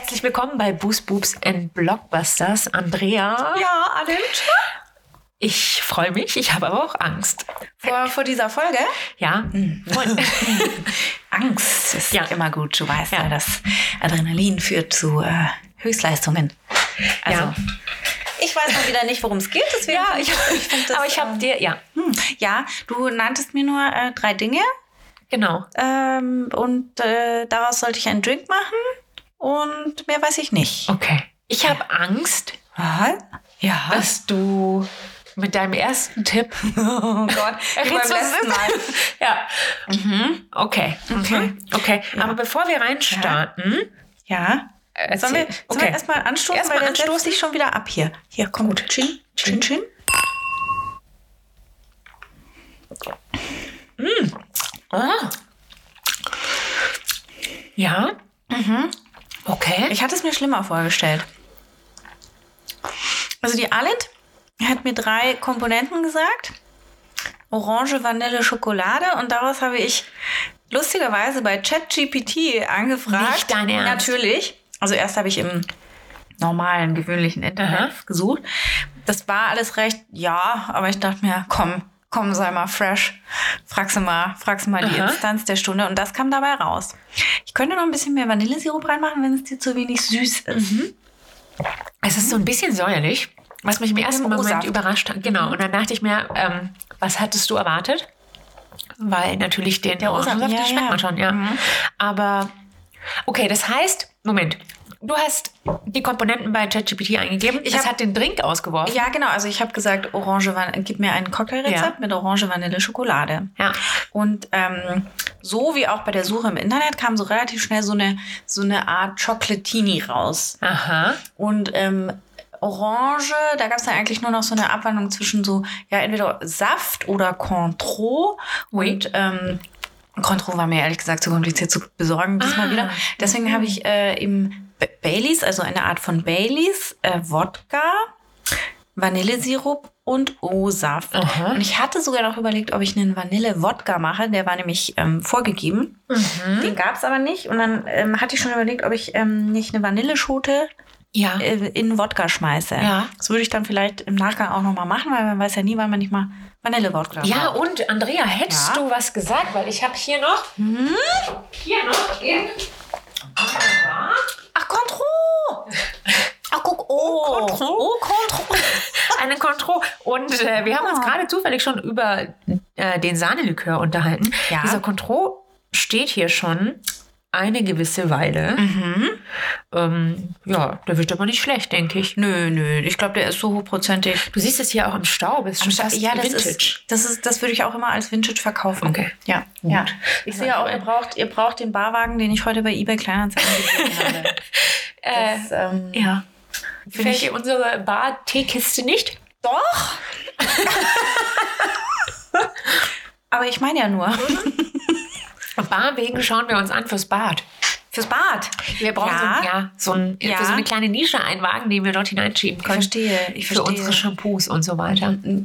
Herzlich willkommen bei Boost Boobs and Blockbusters. Andrea. Ja, Ademt. Ich freue mich, ich habe aber auch Angst. Vor, vor dieser Folge? Ja. Voll- Angst ist Ja. immer gut. Du weißt Ja. ja, dass Adrenalin führt zu äh, Höchstleistungen. Also, Ja. ich weiß noch wieder nicht, worum es geht. Deswegen ja, ich, find das, aber ich habe ähm, dir, ja, hm, ja, du nanntest mir nur äh, drei Dinge genau. ähm, und äh, daraus sollte ich einen Drink machen und mehr weiß ich nicht. Okay. Ich habe Angst, Was? Ja. dass du mit deinem ersten Tipp. Oh Gott, wie beim letzten? Mal. ja. Okay. Okay. Okay. Aber bevor wir reinstarten, Ja. äh, Sollen wir, erzähl- sollen wir erstmal anstoßen, Erstmal weil dann anstoßen? setzt dich schon wieder ab hier. Hier, komm. Gut. Chin, chin, chin. Ah. Ja. Okay. Ich hatte es mir schlimmer vorgestellt. Also die Alit hat mir drei Komponenten gesagt. Orange, Vanille, Schokolade. Und daraus habe ich lustigerweise bei ChatGPT angefragt. Nicht dein Ernst? Natürlich. Also erst habe ich im normalen, gewöhnlichen Internet Aha. gesucht. Das war alles recht, ja, aber ich dachte mir, komm, komm, sei mal fresh. Frag sie mal, frag sie mal die Aha. Instanz der Stunde. Und das kam dabei raus. Ich könnte noch ein bisschen mehr Vanillesirup reinmachen, wenn es dir zu wenig süß ist. Es ist so ein bisschen säuerlich, was mich im ersten Moment O-Saft. überrascht hat. Genau. Und dann dachte ich mir, ähm, was hattest du erwartet? Weil natürlich den Der Orangensaft, ja, schmeckt ja. man schon, ja. Aber okay, das heißt, Moment. Du hast die Komponenten bei ChatGPT eingegeben. Ich das hab- hat den Drink ausgeworfen. Ja, genau. Also ich habe gesagt, Orange, Van gib mir ein Cocktailrezept Ja. mit Orange, Vanille, Schokolade. Ja. Und ähm, so wie auch bei der Suche im Internet kam so relativ schnell so eine, so eine Art Chocolatini raus. Aha. Und ähm, Orange, da gab es dann eigentlich nur noch so eine Abwandlung zwischen so, ja, entweder Saft oder Cointreau. Oui. Und ähm, Cointreau war mir ehrlich gesagt zu kompliziert zu besorgen diesmal Ah. wieder. Deswegen habe ich äh, eben Baileys, also eine Art von Baileys, äh, Wodka, Vanillesirup und O-Saft. Und ich hatte sogar noch überlegt, ob ich einen Vanille-Wodka mache. Der war nämlich ähm, vorgegeben. Mhm. Den gab es aber nicht. Und dann ähm, hatte ich schon überlegt, ob ich ähm, nicht eine Vanilleschote Ja. äh, in Wodka schmeiße. Ja. Das würde ich dann vielleicht im Nachgang auch nochmal machen, weil man weiß ja nie, wann man nicht mal Vanille-Wodka Ja, und Andrea, hättest Ja. du was gesagt? Weil ich habe hier noch, hier noch in Ach, Contro! Ach, guck, oh, Cointreau. oh, Contro. eine Kontro. Und äh, wir haben uns Ah. gerade zufällig schon über äh, den Sahnelikör unterhalten. Ja. Dieser Kontro steht hier schon eine gewisse Weile. Mhm. Ähm, ja, der wird aber nicht schlecht, denke ich. Nö, nö, ich glaube, der ist so hochprozentig. Du siehst es hier auch im Staub. Ist schon fast ja, das Vintage. ist, das ist, das würde ich auch immer als Vintage verkaufen. Okay. Ja, Gut. ja. Ich sehe auch, ihr braucht, ihr braucht den Barwagen, den ich heute bei eBay Kleinanzeigen gesehen habe. Äh, Das, ähm, ja. Gefällt ich- dir unsere Bar-Teekiste nicht? Doch. Aber ich meine ja nur. Bar wegen schauen wir uns an fürs Bad. Fürs Bad. Wir brauchen Ja. so, ja, so, ein, Ja. für so eine kleine Nische einen Wagen, den wir dort hineinschieben Ich können. verstehe, ich für verstehe. unsere Shampoos und so weiter. Ihr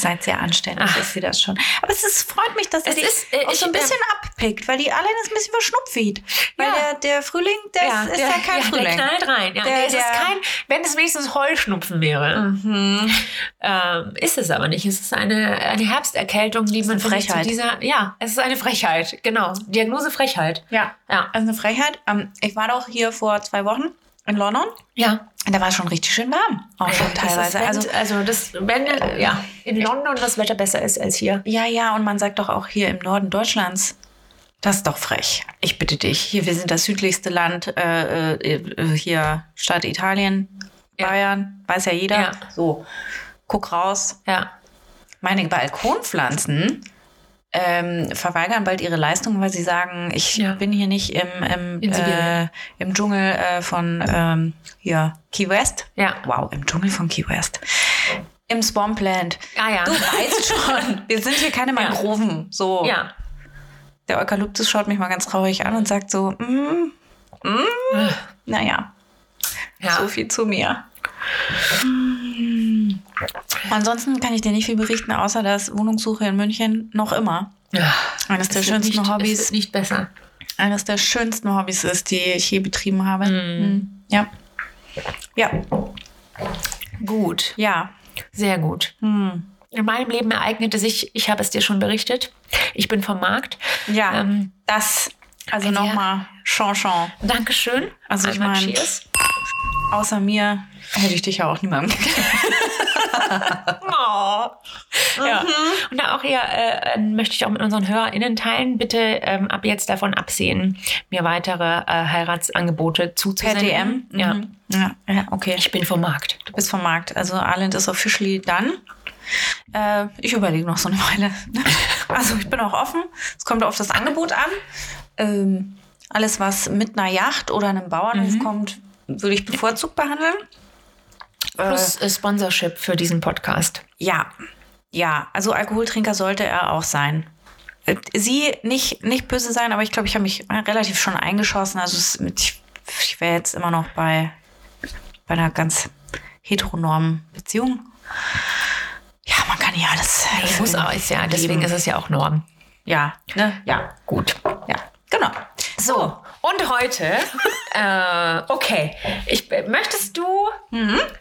seid sehr anständig, ich sehe das schon. Aber es ist, freut mich, dass Es dich ist, äh, auch ich- so ein bisschen abpickt, weil die alle ist ein bisschen verschnupft. Weil Ja. der, der Frühling, der ist, ist ja kein der Frühling. knallt rein. Ja, Der- es ist der- kein, wenn es wenigstens Heuschnupfen wäre, Mhm. ähm, ist es aber nicht. Es ist eine, eine Herbsterkältung, die man vielleicht zu Frechheit. dieser, ja, es ist eine Frechheit, genau. Diagnose Frechheit. Ja. Ja. Also eine Frechheit. Ähm, ich war doch hier vor zwei Wochen in London. Ja. Und da war es schon richtig schön warm. Auch schon ist, teilweise. wenn, also, also das, wenn äh, ja, in London das Wetter besser ist als hier. ja, ja, und man sagt doch auch hier im Norden Deutschlands, das ist doch frech. Ich bitte dich. Hier, wir sind das südlichste Land, äh, äh, äh, hier Stadt Italien, Ja. Bayern, weiß ja jeder. Ja. So, guck raus. Ja. Meine Balkonpflanzen ähm, verweigern bald ihre Leistung, weil sie sagen, ich Ja. bin hier nicht im, im, äh, im Dschungel äh, von ähm, hier, Key West. Ja. Wow, im Dschungel von Key West. Im Swampland. Ah ja. Du weißt schon, wir sind hier keine Mangroven. So. Ja. Der Eukalyptus schaut mich mal ganz traurig an und sagt so, mm, mm, naja, ja. so viel zu mir. Ansonsten kann ich dir nicht viel berichten, außer dass Wohnungssuche in München noch immer Ja. eines der schönsten nicht, Hobbys nicht besser. eines der schönsten Hobbys ist, die ich je betrieben habe. Mhm. Ja. Ja. Gut. Ja. Sehr gut. Hm. In meinem Leben ereignete sich, ich habe es dir schon berichtet, ich bin vom Markt. Ja. Ähm, das, also nochmal, Chanchon. Dankeschön. Also ich Einmal mein- Cheers. Außer mir hätte ich dich ja auch niemandem Oh. Ja. Und da auch hier äh, möchte ich auch mit unseren HörerInnen teilen, bitte ähm, ab jetzt davon absehen, mir weitere äh, Heiratsangebote Per zuzusenden. DM. Ja. Mhm. ja. Ja, okay. Ich bin vom Markt. Du bist vom Markt. Also Arland ist officially done. Äh, ich überlege noch so eine Weile. Also ich bin auch offen. Es kommt auf das Angebot an. Ähm, alles, was mit einer Yacht oder einem Bauernhof kommt, würde ich bevorzugt behandeln. Plus äh, Sponsorship für diesen Podcast. Ja, ja. Also Alkoholtrinker sollte er auch sein. Äh, Sie nicht, nicht böse sein, aber ich glaube, ich habe mich relativ schon eingeschossen. Also es, ich, ich wäre jetzt immer noch bei, bei einer ganz heteronormen Beziehung. Ja, man kann ja alles. Das muss auch, ist ja, deswegen ist es ja auch Norm. Ja, ne? Ja, Gut. ja, genau. So, und heute, äh, okay, ich, möchtest du,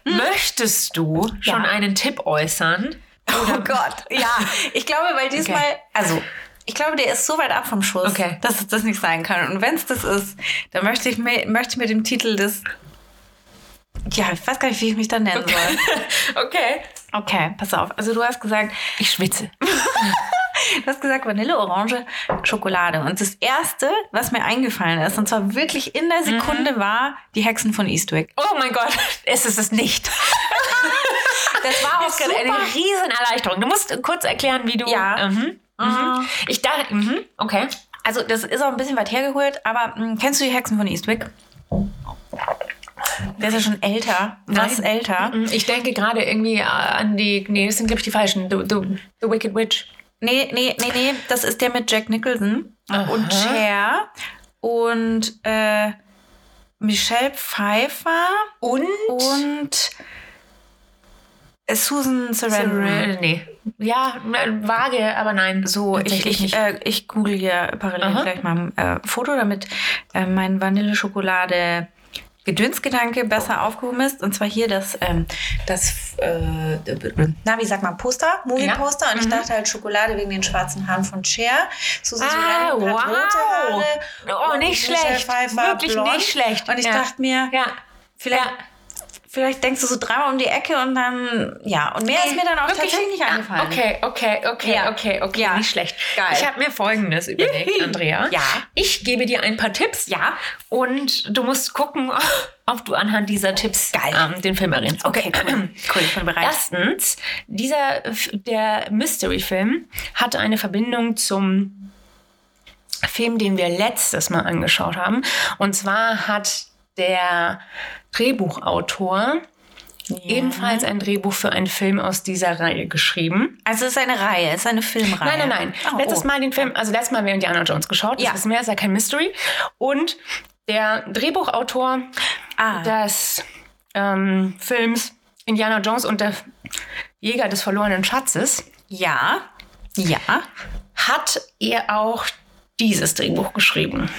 möchtest du schon Ja. einen Tipp äußern? Oh Gott, ja. Ich glaube, weil diesmal, Okay. also ich glaube, der ist so weit ab vom Schuss, Okay. dass es das nicht sein kann. Und wenn es das ist, dann möchte ich, mir, möchte ich mit dem Titel des. Ja, ich weiß gar nicht, wie ich mich dann nennen soll. Okay. Okay, pass auf. Also du hast gesagt, Ich schwitze. du hast gesagt Vanille, Orange, Schokolade. Und das erste, was mir eingefallen ist, und zwar wirklich in der Sekunde, war die Hexen von Eastwick. Oh mein Gott, es ist es nicht. Das war auch gerade eine riesen Erleichterung. Du musst kurz erklären, wie du. Ja. Mhm. Mhm. Ich dachte, mhm. okay. Also das ist auch ein bisschen weit hergeholt, aber mh, kennst du die Hexen von Eastwick? Der ist ja schon älter, was älter. Mhm. Ich denke gerade irgendwie äh, an die. Nee, das sind, glaube ich, die falschen. The, the, the Wicked Witch. Nee, nee, nee, nee, das ist der mit Jack Nicholson Aha. und Cher und äh, Michelle Pfeiffer Und. und äh, Susan Sarandon. Sarah- Nee. Ja, vage, aber nein. So, ich, ich, äh, ich google hier parallel Aha. gleich mal ein äh, Foto, damit äh, mein Vanilleschokolade Gedönsgedanke besser aufgehoben ist. Und zwar hier das, ähm, das äh, na, wie sagt man, Poster, Movie-Poster. Und ich dachte halt Schokolade wegen den schwarzen Haaren von Cher. Susan Mhm. Ah, hat wow. rote Haare. Oh, nicht schlecht. Pfeiffer Wirklich blond. nicht schlecht. Und ich Ja. dachte mir, ja. vielleicht, Ja. Vielleicht denkst du so dreimal um die Ecke und dann, ja. Und mehr ist mir dann auch Wirklich? tatsächlich nicht eingefallen. Okay, okay, okay, Ja. okay, okay. Ja. Nicht schlecht. Geil. Ich habe mir Folgendes überlegt, Andrea. Ja. Ich gebe dir ein paar Tipps. Ja. Und du musst gucken, ob du anhand dieser Tipps Geil. ähm, den Film erkennst. Okay, cool. cool, ich bin bereit. Erstens, dieser, der Mystery-Film hatte eine Verbindung zum Film, den wir letztes Mal angeschaut haben. Und zwar hat der Drehbuchautor ebenfalls ein Drehbuch für einen Film aus dieser Reihe geschrieben. Also es ist eine Reihe, es ist eine Filmreihe. Nein, nein, nein. Oh, Letztes oh. Mal den Film, also letztes Mal haben wir Indiana Jones geschaut. Das Ja. wissen wir, ist ja kein Mystery. Und der Drehbuchautor Ah. des ähm, Films Indiana Jones und der Jäger des verlorenen Schatzes Ja. Ja. hat er auch dieses Drehbuch geschrieben.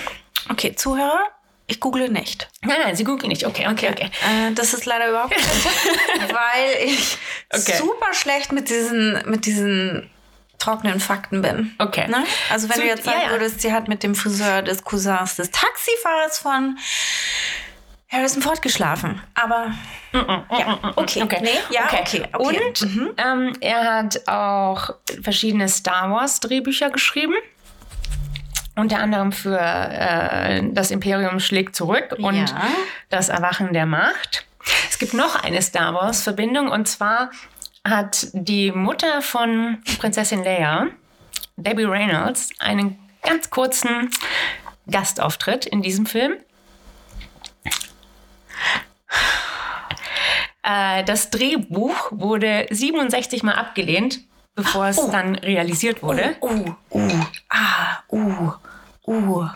Okay, Zuhörer, ich google nicht. Nein, nein, sie googeln nicht. Okay, okay, okay. Äh, das ist leider überhaupt Tipp, weil ich Okay. super schlecht mit diesen, mit diesen trockenen Fakten bin. Okay. Ne? Also wenn Zu- du jetzt sagen ja, ja. würdest, sie hat mit dem Friseur des Cousins des Taxifahrers von Harrison Ford geschlafen. Aber ja, okay. Okay. Nee, ja, okay. okay. Und ähm, er hat auch verschiedene Star Wars Drehbücher geschrieben. Unter anderem für äh, Das Imperium schlägt zurück und Ja. Das Erwachen der Macht. Es gibt noch eine Star Wars Verbindung und zwar hat die Mutter von Prinzessin Leia, Debbie Reynolds, einen ganz kurzen Gastauftritt in diesem Film. Äh, das Drehbuch wurde 67 Mal abgelehnt, bevor es Oh. dann realisiert wurde. Uh, uh, ah, uh, uh.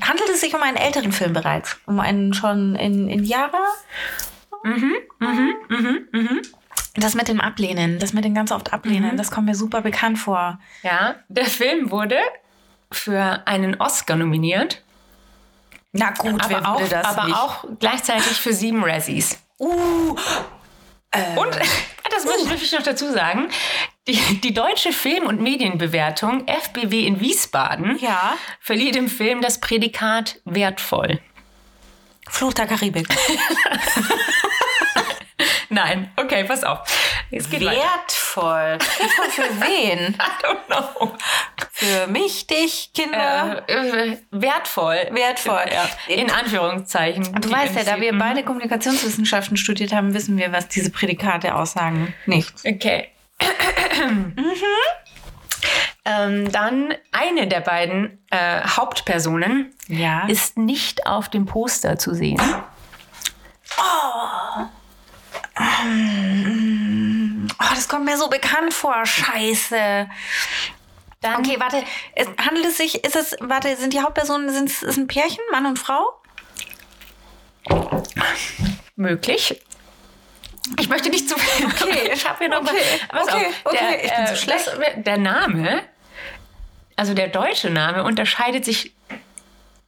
Handelt es sich um einen älteren Film bereits? Um einen schon in, in Jahre? Mhm, Das mit dem Ablehnen, das mit dem ganz oft Ablehnen, das kommt mir super bekannt vor. Ja, der Film wurde für einen Oscar nominiert Na gut, wer aber, auch, das aber auch gleichzeitig für sieben Razzies. Uh, Und das muss ich wirklich noch dazu sagen. Die, die deutsche Film- und Medienbewertung FBW in Wiesbaden Ja. verlieh dem Film das Prädikat wertvoll. Fluch der Karibik. Nein, okay, pass auf. Wertvoll für wen? I don't know. Für mich, dich, Kinder? Äh, äh, wertvoll. Wertvoll. Ja, in Anführungszeichen. Du weißt ja, da wir beide Kommunikationswissenschaften studiert haben, wissen wir, was diese Prädikate aussagen. Nicht. Okay. ähm, dann eine der beiden äh, Hauptpersonen Ja. ist nicht auf dem Poster zu sehen. Oh, das kommt mir so bekannt vor. Scheiße. Dann Okay, warte. Es handelt es sich, ist es, warte, sind die Hauptpersonen, sind es ein Pärchen, Mann und Frau? möglich. Ich möchte nicht zu viel. Okay. ich habe hier noch Okay. mal. Okay. auf, Okay. Der, Ich bin so äh, schlecht. das- der Name, also der deutsche Name, unterscheidet sich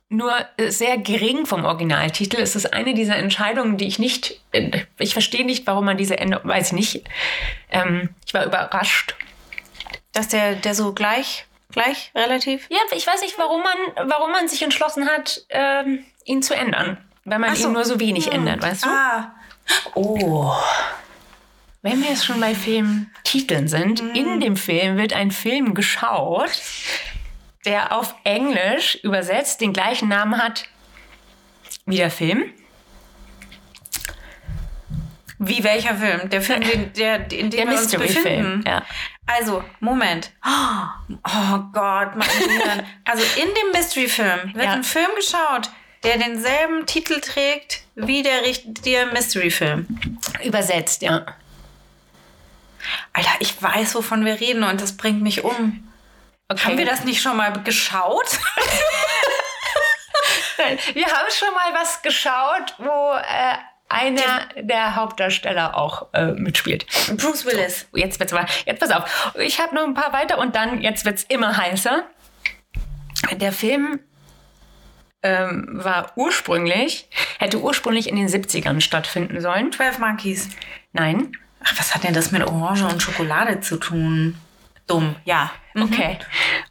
nur sehr gering vom Originaltitel. Es ist eine dieser Entscheidungen, die ich nicht, äh, ich verstehe nicht, warum man diese Änderung, weiß ich nicht. Ähm, ich war überrascht. Dass der, der so gleich, gleich relativ? Ja, ich weiß nicht, warum man, warum man sich entschlossen hat, ähm, ihn zu ändern. Weil man so. ihn nur so wenig ändert, weißt du? Ah. Oh. Wenn wir jetzt schon bei Filmtiteln sind, in dem Film wird ein Film geschaut, der auf Englisch übersetzt den gleichen Namen hat wie der Film. Wie welcher Film? Der Film, den, der, in dem Der wir uns Mystery-Film. befinden. Ja. Also, Moment. Oh Gott, mein Gehirn. Also in dem Mystery-Film wird Ja. ein Film geschaut, der denselben Titel trägt wie der richtige Mystery-Film. Übersetzt, ja. Alter, ich weiß, wovon wir reden und das bringt mich um. Okay. Haben wir das nicht schon mal geschaut? Nein, wir haben schon mal was geschaut, wo äh, einer der Hauptdarsteller auch äh, mitspielt. Bruce Willis. Jetzt wird's mal. Jetzt pass auf. Ich habe noch ein paar weiter und dann jetzt wird's immer heißer. Der Film ähm, war ursprünglich, hätte ursprünglich in den 70ern stattfinden sollen. 12 Monkeys. Nein. Ach, was hat denn das mit Orange und Schokolade zu tun? Dumm, ja. Mhm. Okay.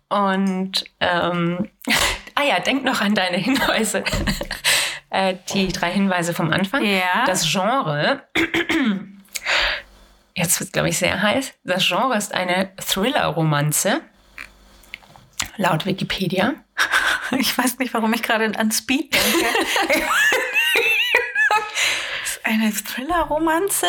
Und ähm, ah ja, denk noch an deine Hinweise. Äh, die drei Hinweise vom Anfang. Ja. Das Genre. Jetzt wird es, glaube ich, sehr heiß. Das Genre ist eine Thriller-Romanze. Laut Wikipedia. Ich weiß nicht, warum ich gerade an Speed denke. eine Thriller-Romanze.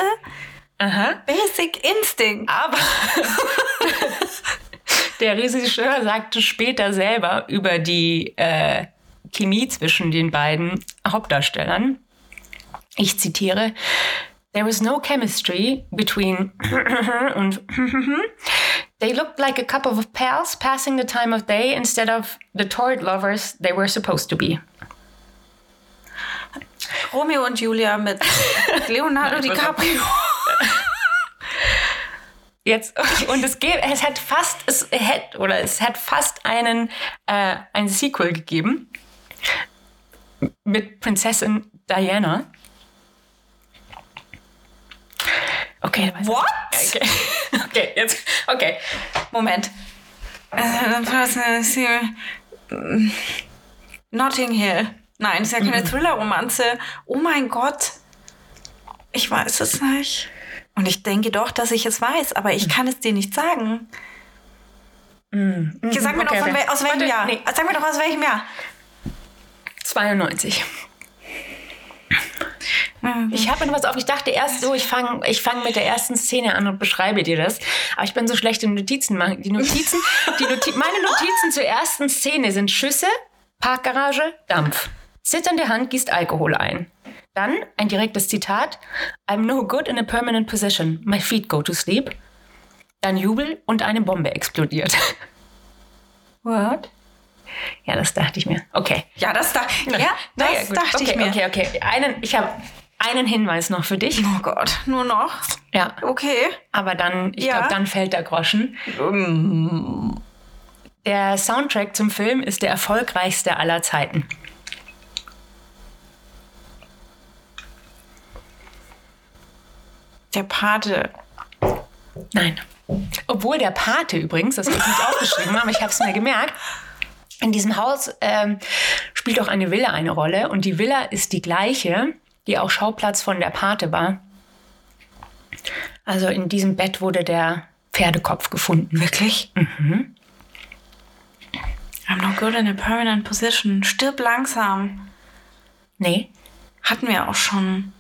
Aha. Basic Instinct. Aber der Regisseur sagte später selber über die äh, Chemie zwischen den beiden Hauptdarstellern. Ich zitiere. There was no chemistry between und they looked like a couple of pals passing the time of day instead of the torrid lovers they were supposed to be. Romeo und Julia mit Leonardo DiCaprio. Jetzt und es geht, es hat fast es hätte oder es hat fast einen äh, ein Sequel gegeben mit Prinzessin Diana. Okay. What? Okay. okay, jetzt okay. Moment. Äh, ist hier? Notting Hill. Nein, ist ja keine Thriller-Romanze. Oh mein Gott. Ich weiß es nicht. Und ich denke doch, dass ich es weiß, aber ich kann es dir nicht sagen. Okay, Sag mir Okay, doch, okay. aus welchem Jahr. nee. Sag mir doch, aus welchem Jahr. 92. Ich habe mir noch was auf. Ich dachte erst so, ich fange ich fang mit der ersten Szene an und beschreibe dir das. Aber ich bin so schlecht im Notizen machen. Die Notizen, die Noti meine Notizen zur ersten Szene sind Schüsse, Parkgarage, Dampf. Zitternde Hand gießt Alkohol ein. Dann ein direktes Zitat. I'm no good in a permanent position. My feet go to sleep. Dann Jubel und eine Bombe explodiert. What? Ja, das dachte ich mir. Okay. Ja, das, da ja, ja, das ja, dachte okay, ich mir. Okay, okay. Einen, ich habe einen Hinweis noch für dich. Oh Gott, nur noch? Ja. Okay. Aber dann, ich ja. glaube, dann fällt der Groschen. Um. Der Soundtrack zum Film ist der erfolgreichste aller Zeiten. Der Pate. Nein. Obwohl der Pate übrigens, das habe ich nicht aufgeschrieben, aber ich habe es mir gemerkt, in diesem Haus ähm, spielt auch eine Villa eine Rolle und die Villa ist die gleiche, die auch Schauplatz von der Pate war. Also in diesem Bett wurde der Pferdekopf gefunden. Wirklich? Mhm. I'm not good in a permanent position. Stirb langsam. Nee. Hatten wir auch schon.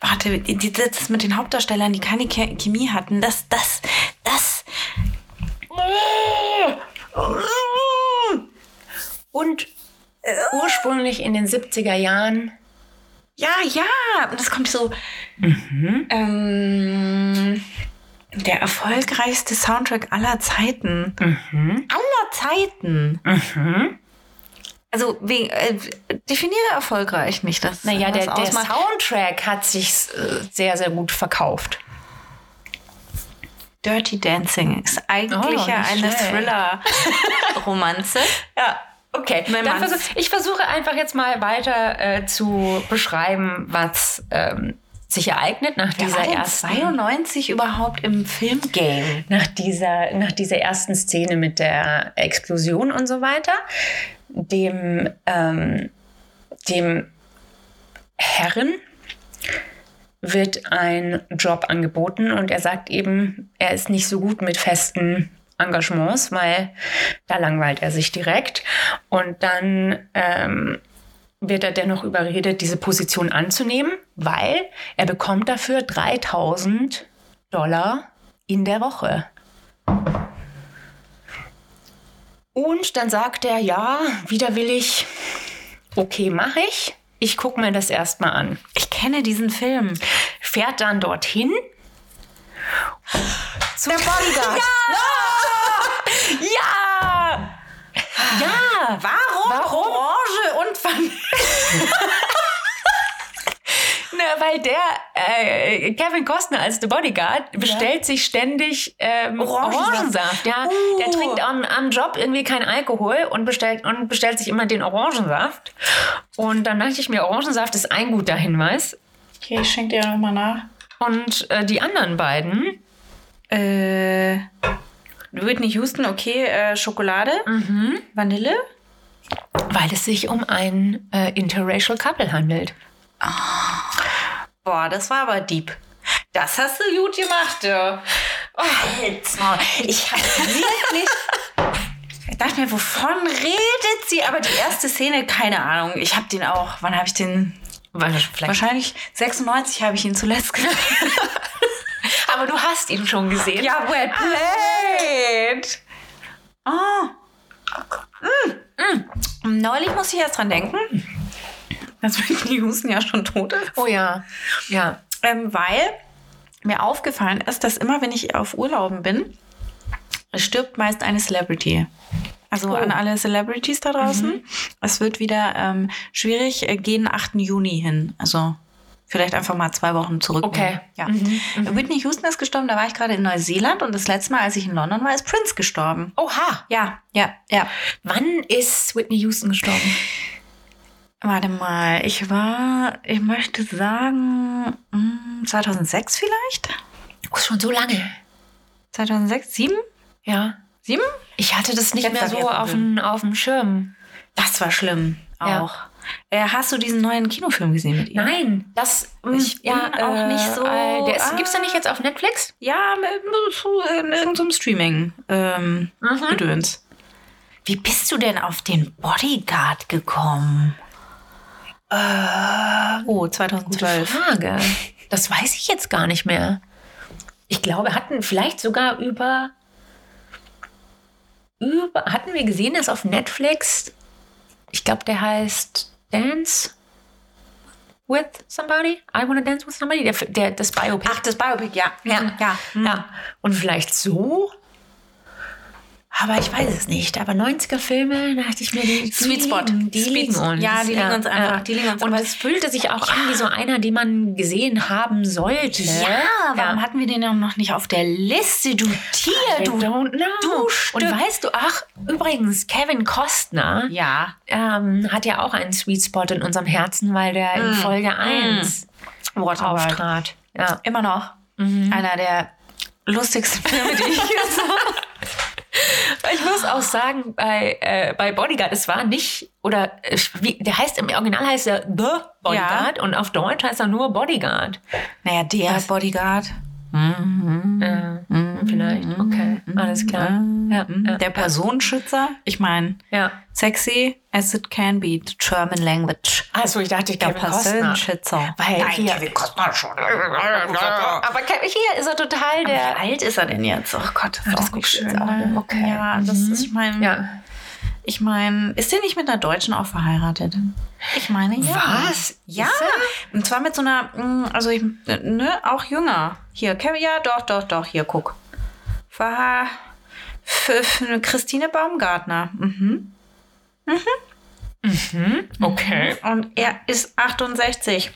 Warte, die- das mit den Hauptdarstellern, die keine Che- Chemie hatten, das, das, das. Und ursprünglich in den 70er Jahren Ja, ja, das kommt so. Ähm, der erfolgreichste Soundtrack aller Zeiten. Aller Zeiten. Also, wegen, äh, definiere erfolgreich nicht. Das Naja, der, der. Soundtrack hat sich äh, sehr, sehr gut verkauft. Dirty Dancing ist eigentlich Oh, ja eine. Thriller-Romanze. Ja, okay. Versuch, ich versuche einfach jetzt mal weiter äh, zu beschreiben, was ähm, sich ereignet nach Wer dieser ersten 92 überhaupt im Filmgame? nach dieser, nach dieser ersten Szene mit der Explosion und so weiter, dem, ähm, dem Herren wird ein Job angeboten und er sagt eben, er ist nicht so gut mit festen Engagements, weil da langweilt er sich direkt. Und dann ähm, wird er dennoch überredet, diese Position anzunehmen, weil er bekommt dafür 3000 Dollar in der Woche. Und dann sagt er, ja, widerwillig, okay, mache ich. Ich gucke mir das erstmal an. Ich kenne diesen Film. Fährt dann dorthin. Zu Der Bodyguard. Ja! Ja! Warum? Warum? Orange und Vanille. Na, weil der äh, Kevin Costner als The Bodyguard bestellt sich ständig ähm, Orangensaft. Orangensaft. Ja, Uh. der trinkt am, am Job irgendwie keinen Alkohol und bestellt und bestellt sich immer den Orangensaft. Und dann dachte ich mir, Orangensaft ist ein guter Hinweis. Okay, ich schenke dir nochmal nach. Und äh, die anderen beiden, Äh, Whitney Houston, okay, äh, Schokolade, Vanille. weil es sich um ein äh, interracial Couple handelt. Boah, das war aber deep. Das hast du gut gemacht, du. Oh, halt's Maul. Ich hab wirklich... Ich dachte mir, wovon redet sie? Aber die erste Szene, keine Ahnung. Ich habe den auch. Wann habe ich den? Vielleicht. Wahrscheinlich 96 habe ich ihn zuletzt gesehen. Aber du hast ihn schon gesehen. Ja, well played. Oh. Mm. Neulich musste ich erst dran denken, dass Whitney Houston ja schon tot ist. Oh ja. Ja. Ähm, weil mir aufgefallen ist, dass immer, wenn ich auf Urlauben bin, stirbt meist eine Celebrity. Also Oh. an alle Celebrities da draußen. Es wird wieder ähm, schwierig, äh, gehen 8. Juni hin. Also vielleicht einfach mal zwei Wochen zurück. Okay. Ja. Mhm, Whitney Houston ist gestorben, da war ich gerade in Neuseeland und das letzte Mal, als ich in London war, ist Prince gestorben. Oha. Ja, ja, ja. Wann ist Whitney Houston gestorben? Warte mal, ich war, ich möchte sagen, mm, 2006 vielleicht? Oh, schon so lange. 2006? Sieben? Ja. Sieben? Ich hatte das nicht Jetzt mehr so auf dem, auf dem Schirm. Das war schlimm. Ja. Auch. Äh, hast du diesen neuen Kinofilm gesehen mit ihr? Nein, das Ich bin auch nicht so- Äh, der ist, ah. Gibt's den nicht jetzt auf Netflix? Ja, in irgendeinem Streaming. Ähm, Mhm. Gedöns. Wie bist du denn auf den Bodyguard gekommen? Oh, 2012. Frage. Das weiß ich jetzt gar nicht mehr. Ich glaube, wir hatten vielleicht sogar über, über hatten wir gesehen, dass auf Netflix, ich glaube, der heißt Dance with somebody. I wanna dance with somebody. Der, der, das Biopic. Ach, das Biopic, ja. Ja. ja. Ja. Und vielleicht so? Aber ich weiß es nicht. Aber 90er-Filme, da dachte ich mir, die, Sweet Spot. liegen, die Sweet- liegen uns. ja, die liegen uns einfach, die liegen uns Und aber- es fühlte sich auch an wie so einer, den man gesehen haben sollte. Ja, warum hatten wir den dann noch nicht auf der Liste, du Tier, I du don't know. du Stück. Und weißt du, ach, übrigens, Kevin Costner Ja. ähm, hat ja auch einen Sweet Spot in unserem Herzen, weil der Mm. in Folge 1 Waterworld. auftrat. Ja. Immer noch einer der lustigsten Filme, die ich Ich muss auch sagen, bei, äh, bei Bodyguard, es war nicht, oder äh, wie, der heißt im Original heißt er The Bodyguard und auf Deutsch heißt er nur Bodyguard. Naja, der Bodyguard. Äh, vielleicht, okay, alles klar. Ja, ja, Der Personenschützer. Ich meine, ja. sexy as it can be. The German language. Also ich dachte, Der Kevin Costner. Personenschützer. Weil Nein, hier, Kevin Costner schon. aber Kevin, hier ist er total Wie der. alt ist er denn jetzt? Oh Gott, das ist das auch guckst du schön. auch, ne? okay. Ja, das ist, ich meine, Ja. ich meine, ist der nicht mit einer Deutschen auch verheiratet? Ich meine, ja. Was? Ja, Ist und zwar mit so einer, mm, also ich, ne, auch jünger. Hier, Kevin, ja, doch, doch, doch, hier, guck. War für, für Christine Baumgartner. Mhm. Okay. Und er ist 68.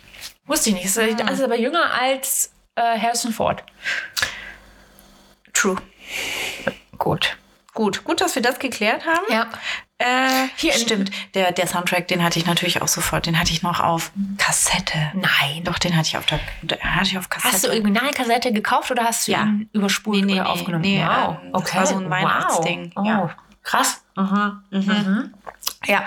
Wusste ich nicht. Ist er- Also aber jünger als äh, Harrison Ford. True. Gut. Gut, gut, dass wir das geklärt haben. Ja. Äh, Hier stimmt. Der, der Soundtrack, den hatte ich natürlich auch sofort. Den hatte ich noch auf Kassette. Nein. Doch, den hatte ich auf der, hatte ich auf Kassette. Hast du Originalkassette gekauft oder hast du Ja. ihn überspult Nee, nee, oder nee, aufgenommen? nee, wow. ähm, das war so ein Weihnachtsding. Wow. Oh, Ja. Krass. Mhm. Ja.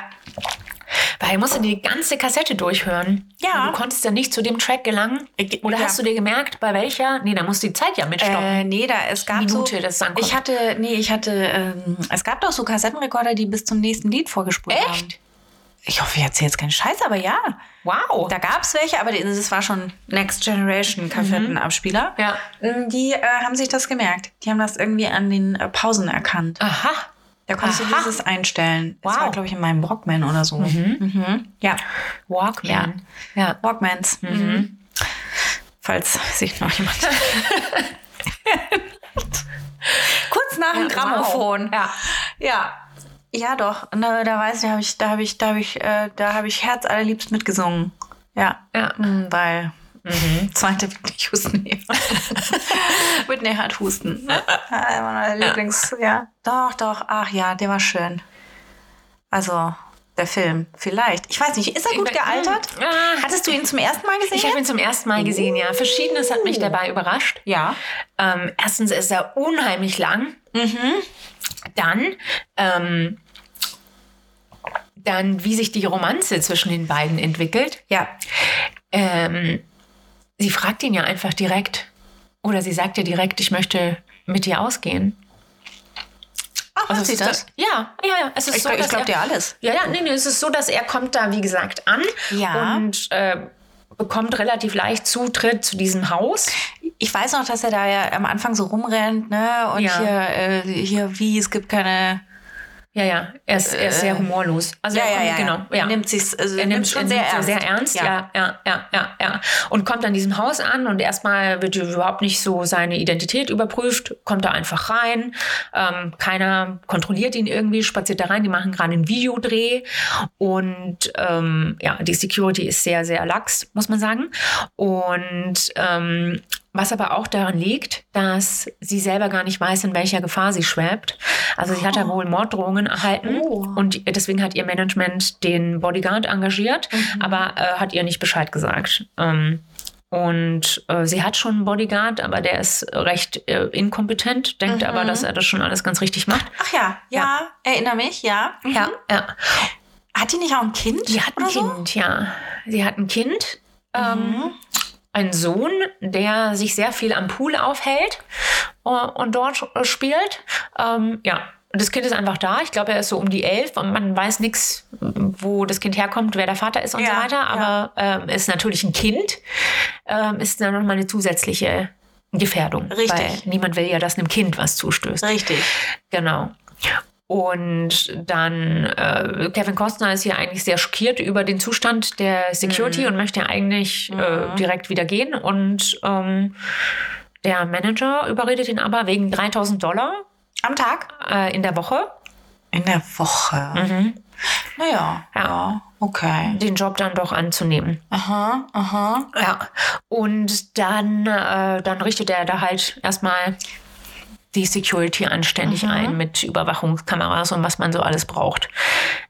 Weil musst du die ganze Kassette durchhören. Ja. Du konntest ja nicht zu dem Track gelangen. Oder ja. hast du dir gemerkt, bei welcher? Nee, da musst du die Zeit ja mitstoppen. Äh, nee, da es gab Minute, so, das es ankommt. ich hatte, nee, ich hatte, ähm, es gab doch so Kassettenrekorder, die bis zum nächsten Lied vorgespult haben. Echt? Ich hoffe, ich erzähle jetzt keinen Scheiß, aber ja. Wow. Da gab es welche, aber das war schon Next Generation Kassettenabspieler. ja. Ähm, Die äh, haben sich das gemerkt. Die haben das irgendwie an den äh, Pausen erkannt. Aha. Da konntest Aha. du dieses einstellen. Das Wow. war, glaube ich, in meinem Walkman oder so. Mhm. Ja, Walkman. Ja. Walkmans. Mhm. Falls sich noch jemand. Kurz nach dem Grammophon. Ja. Ja. Ja, doch. Na, da weiß ich, da habe ich, da habe ich, da habe ich, äh, da habe ich Herz allerliebst mitgesungen. Ja. Ja. Mhm, weil zweite Whitney Houston. Whitney hat Husten. Ah, Meine Lieblings, ja. Doch, doch. Ach ja, der war schön. Also der Film, vielleicht. Ich weiß nicht, ist er gut gealtert? Ja. Hattest du ihn zum ersten Mal gesehen? Ich habe ihn zum ersten Mal gesehen, ja. Verschiedenes hat mich dabei überrascht. ja. Ähm, erstens ist er unheimlich lang. Dann, ähm, dann, wie sich die Romanze zwischen den beiden entwickelt. Ja. Ähm, sie fragt ihn ja einfach direkt. Oder sie sagt ja direkt, ich möchte mit dir ausgehen. Ach, Also sie das? da- Ja, ja, ja. Es ist Ich so, glaub- ich dass glaub er- dir alles. Ja, ja, nee, nee, es ist so, dass er kommt da, wie gesagt, an Ja. und äh, bekommt relativ leicht Zutritt zu diesem Haus. Ich weiß noch, dass er da ja am Anfang so rumrennt, ne? Und Ja. hier, äh, hier, wie, es gibt keine. Ja, ja, er ist, er ist sehr humorlos. Also er kommt, genau, ja. Nimmt sich also er nimmt schon sehr ernst. sehr ernst. Ja. ja, ja, ja, ja, Und kommt an diesem Haus an und erstmal wird überhaupt nicht so seine Identität überprüft. Kommt da einfach rein. Ähm, keiner kontrolliert ihn irgendwie, spaziert da rein. Die machen gerade einen Videodreh. Und ähm, ja, die Security ist sehr, sehr lax, muss man sagen. Und ähm, was aber auch daran liegt, dass sie selber gar nicht weiß, in welcher Gefahr sie schwebt. Also sie hat ja wohl Morddrohungen erhalten Oh. und deswegen hat ihr Management den Bodyguard engagiert, aber äh, hat ihr nicht Bescheid gesagt. Ähm, und äh, sie hat schon einen Bodyguard, aber der ist recht äh, inkompetent, denkt aber, dass er das schon alles ganz richtig macht. Ach ja, ja, erinnere mich, ja. Mhm. Ja, ja. Hat die nicht auch ein Kind? Die hat ein so? Kind, ja. Sie hat ein Kind. Ähm, einen Sohn, der sich sehr viel am Pool aufhält äh, und dort äh, spielt. Ähm, ja, das Kind ist einfach da. Ich glaube, er ist so um die elf und man weiß nichts, wo das Kind herkommt, wer der Vater ist und Ja, so weiter. Aber ähm, ist natürlich ein Kind, ähm, ist dann nochmal eine zusätzliche Gefährdung. Richtig. Weil niemand will ja, dass einem Kind was zustößt. Richtig. Genau. Und dann, äh, Kevin Costner ist hier eigentlich sehr schockiert über den Zustand der Security und möchte eigentlich äh, direkt wieder gehen. Und ähm, der Manager überredet ihn aber wegen 3000 Dollar Am Tag? äh, in der Woche In der Woche. Naja, ja. Ja. okay. den Job dann doch anzunehmen. Aha, aha. Ja. Und dann, äh, dann richtet er da halt erstmal die Security anständig ein mit Überwachungskameras und was man so alles braucht,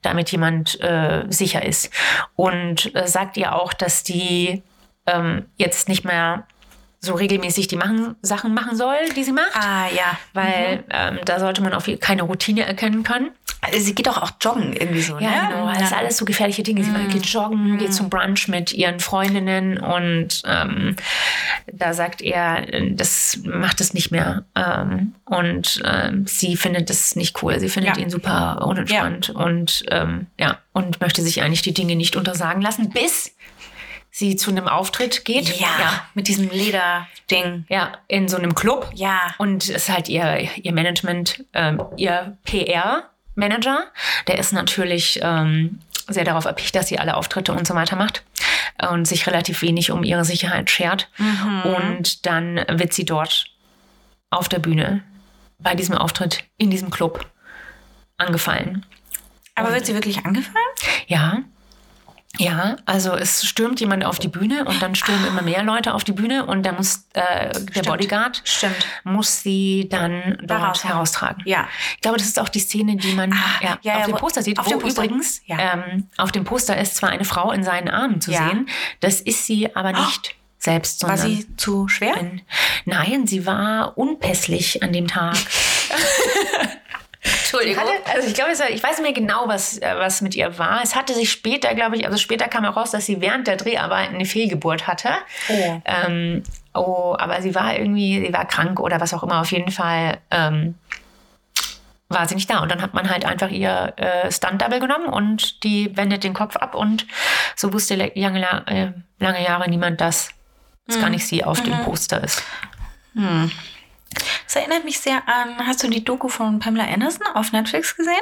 damit jemand äh, sicher ist. Und äh, sagt ihr auch, dass die ähm, jetzt nicht mehr so regelmäßig die machen, Sachen machen soll, die sie macht. Ah, ja. Weil ähm, da sollte man auf keine Routine erkennen können. Also sie geht doch auch joggen irgendwie so, Ja, ne? genau. Das ist alles so gefährliche Dinge. Sie geht joggen, geht zum Brunch mit ihren Freundinnen und ähm, da sagt er, das macht es nicht mehr. Ähm, und ähm, sie findet es nicht cool. Sie findet Ja. ihn super unentspannt und ähm, ja, und möchte sich eigentlich die Dinge nicht untersagen lassen, bis sie zu einem Auftritt geht. Ja, ja, mit diesem Lederding. ja in so einem Club. Ja. Und es ist halt ihr, ihr Management, ähm, ihr PR-Manager, der ist natürlich ähm, sehr darauf erpicht, dass sie alle Auftritte und so weiter macht und sich relativ wenig um ihre Sicherheit schert. Und dann wird sie dort auf der Bühne bei diesem Auftritt in diesem Club angefallen. Aber wird sie wirklich angefallen? Ja. Ja, also es stürmt jemand auf die Bühne und dann stürmen immer mehr Leute auf die Bühne und da muss äh, der Bodyguard Stimmt. muss sie dann dort Daraus- heraustragen. Ja. Ich glaube, das ist auch die Szene, die man ja, ja, ja, auf dem Poster sieht. auf wo dem Poster. übrigens ähm, auf dem Poster ist zwar eine Frau in seinen Armen zu sehen, das ist sie aber nicht selbst, War sie zu schwer? ein- Nein, sie war unpässlich an dem Tag. Entschuldigung. Hatte, also ich glaube, ich weiß nicht mehr genau, was, äh, was mit ihr war. Es hatte sich später, glaube ich, also später kam heraus, dass sie während der Dreharbeiten eine Fehlgeburt hatte. Oh. Ähm, oh, aber sie war irgendwie, sie war krank oder was auch immer. Auf jeden Fall ähm, war sie nicht da. Und dann hat man halt einfach ihr äh, Stunt-Double genommen und die wendet den Kopf ab und so wusste lange, la- äh, lange Jahre niemand, dass es gar nicht sie auf dem Poster ist. Das erinnert mich sehr an, hast du die Doku von Pamela Anderson auf Netflix gesehen?